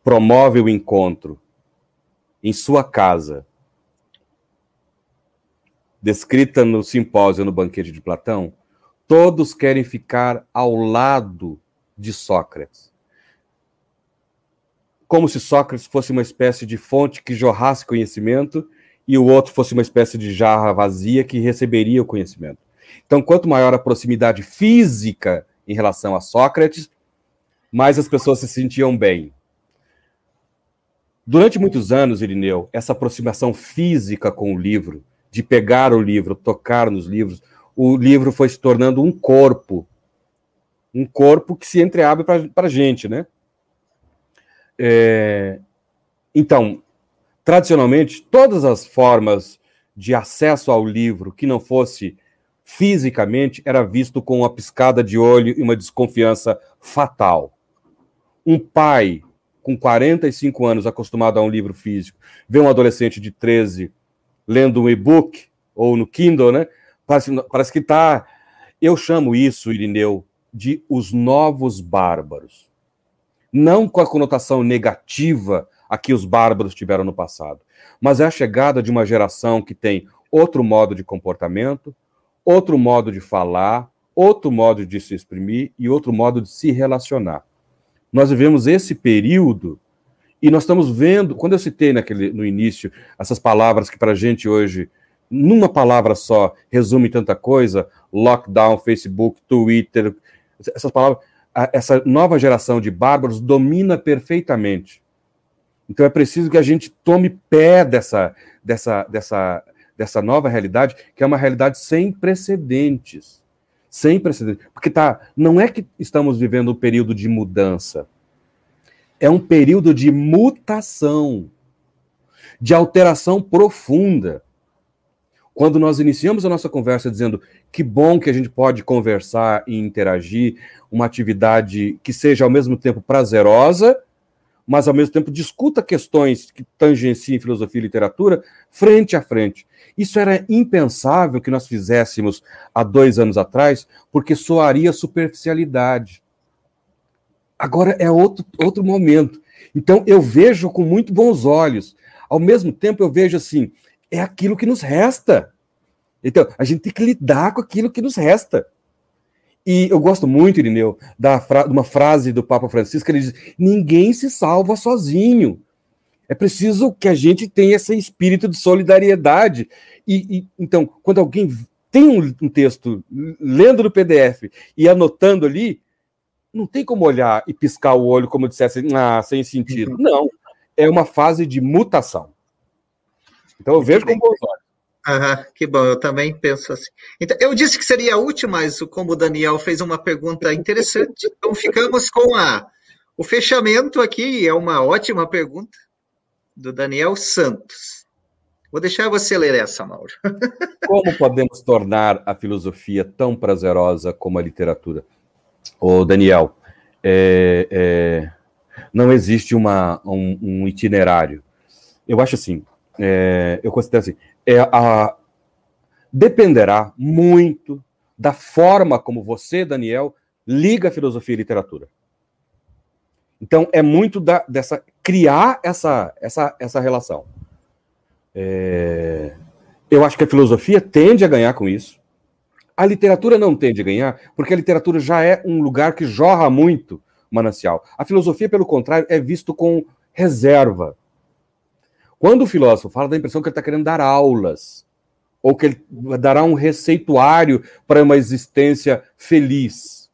promove o encontro em sua casa, descrita no simpósio no banquete de Platão, todos querem ficar ao lado de Sócrates como se Sócrates fosse uma espécie de fonte que jorrasse conhecimento e o outro fosse uma espécie de jarra vazia que receberia o conhecimento. Então, quanto maior a proximidade física em relação a Sócrates, mais as pessoas se sentiam bem. Durante muitos anos, Irineu, essa aproximação física com o livro, de pegar o livro, tocar nos livros, o livro foi se tornando um corpo. Um corpo que se entreabre para a gente, né? É, então, tradicionalmente, todas as formas de acesso ao livro que não fosse fisicamente era visto com uma piscada de olho e uma desconfiança fatal. Um pai com 45 anos acostumado a um livro físico, vê um adolescente de 13 lendo um e-book ou no Kindle, né? Parece, parece que está. Eu chamo isso, Irineu, de os novos bárbaros não com a conotação negativa a que os bárbaros tiveram no passado, mas é a chegada de uma geração que tem outro modo de comportamento, outro modo de falar, outro modo de se exprimir e outro modo de se relacionar. Nós vivemos esse período e nós estamos vendo, quando eu citei naquele, no início essas palavras que para a gente hoje, numa palavra só, resume tanta coisa, lockdown, Facebook, Twitter, essas palavras, essa nova geração de bárbaros domina perfeitamente. Então é preciso que a gente tome pé dessa, dessa, dessa, dessa nova realidade, que é uma realidade sem precedentes. Sem precedentes. Porque tá, não é que estamos vivendo um período de mudança. É um período de mutação, de alteração profunda. Quando nós iniciamos a nossa conversa dizendo que bom que a gente pode conversar e interagir, uma atividade que seja ao mesmo tempo prazerosa, mas ao mesmo tempo discuta questões que tangenciem filosofia e literatura frente a frente. Isso era impensável que nós fizéssemos há dois anos atrás, porque soaria superficialidade. Agora é outro, outro momento. Então eu vejo com muito bons olhos. Ao mesmo tempo, eu vejo assim: é aquilo que nos resta. Então, a gente tem que lidar com aquilo que nos resta. E eu gosto muito, Irineu, da fra de uma frase do Papa Francisco, ele diz: ninguém se salva sozinho. É preciso que a gente tenha esse espírito de solidariedade. E, e então, quando alguém tem um, um, texto lendo no PDF e anotando ali, não tem como olhar e piscar o olho como dissesse, ah, sem sentido. Uhum. Não. É uma fase de mutação. Então eu vejo com bons olhos. Aham, que bom, eu também penso assim. Então, eu disse que seria útil, mas como o Daniel fez uma pergunta interessante, então ficamos com a, o fechamento aqui, é uma ótima pergunta, do Daniel Santos. Vou deixar você ler essa, Mauro. Como podemos tornar a filosofia tão prazerosa como a literatura? Ô, Daniel, é, é, não existe uma, um, um itinerário. Eu acho assim, é, eu considero assim, é a, dependerá muito da forma como você, Daniel, liga filosofia e literatura. Então, é muito da, dessa criar essa, essa, essa relação. É, eu acho que a filosofia tende a ganhar com isso. A literatura não tende a ganhar, porque a literatura já é um lugar que jorra muito manancial. A filosofia, pelo contrário, é visto com reserva. Quando o filósofo fala, dá a impressão que ele está querendo dar aulas, ou que ele dará um receituário para uma existência feliz.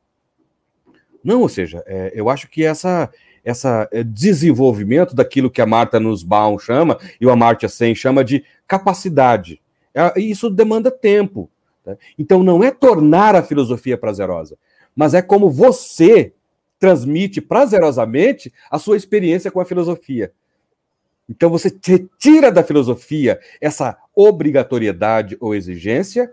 Não, ou seja, é, eu acho que essa, essa é, desenvolvimento daquilo que a Marta Nussbaum chama, e o Amartya Sen chama de capacidade. É, isso demanda tempo. Tá? Então não é tornar a filosofia prazerosa, mas é como você transmite prazerosamente a sua experiência com a filosofia. Então você retira da filosofia essa obrigatoriedade ou exigência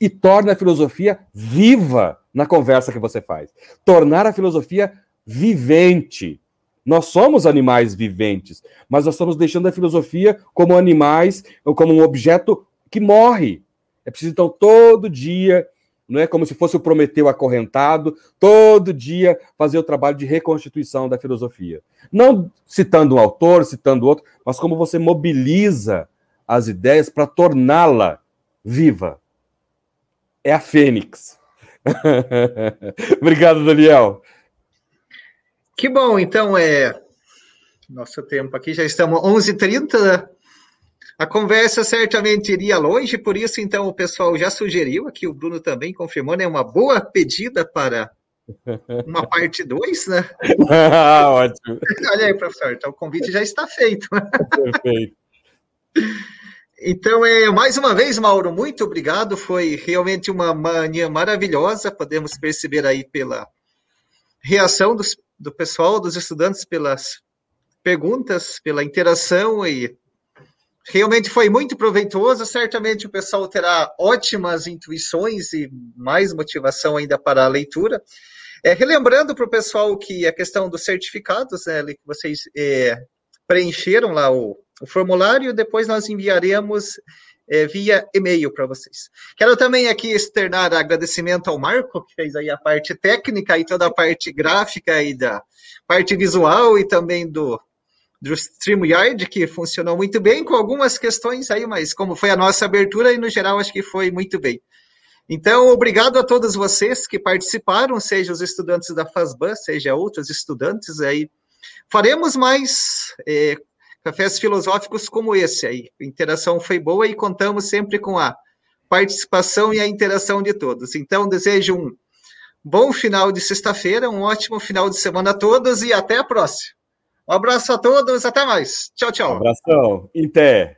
e torna a filosofia viva na conversa que você faz. Tornar a filosofia vivente. Nós somos animais viventes, mas nós estamos deixando a filosofia como animais, ou como um objeto que morre. É preciso, então, todo dia não é como se fosse o Prometeu acorrentado, todo dia fazer o trabalho de reconstituição da filosofia. Não citando um autor, citando outro, mas como você mobiliza as ideias para torná-la viva. É a fênix. Obrigado, Daniel. Que bom, então é nosso tempo aqui já estamos 11h30. A conversa certamente iria longe, por isso, então, o pessoal já sugeriu, aqui o Bruno também confirmou, né? Uma boa pedida para uma parte 2, né? Ótimo. Olha aí, professor, então o convite já está feito. Perfeito. Então, é, mais uma vez, Mauro, muito obrigado. Foi realmente uma manhã maravilhosa. Podemos perceber aí pela reação dos, do pessoal, dos estudantes, pelas perguntas, pela interação e realmente foi muito proveitoso. Certamente o pessoal terá ótimas intuições e mais motivação ainda para a leitura. É, relembrando para o pessoal que a questão dos certificados, né, que vocês é, preencheram lá o, o, formulário, depois nós enviaremos é, via e-mail para vocês. Quero também aqui externar agradecimento ao Marco, que fez aí a parte técnica e toda a parte gráfica e da parte visual e também do, do StreamYard, que funcionou muito bem, com algumas questões aí, mas como foi a nossa abertura, e no geral acho que foi muito bem. Então, obrigado a todos vocês que participaram, seja os estudantes da FASBAN, seja outros estudantes aí. Faremos mais é, cafés filosóficos como esse aí. A interação foi boa e contamos sempre com a participação e a interação de todos. Então, desejo um bom final de sexta-feira, um ótimo final de semana a todos e até a próxima. Um abraço a todos, até mais. Tchau, tchau. Um abração. Até.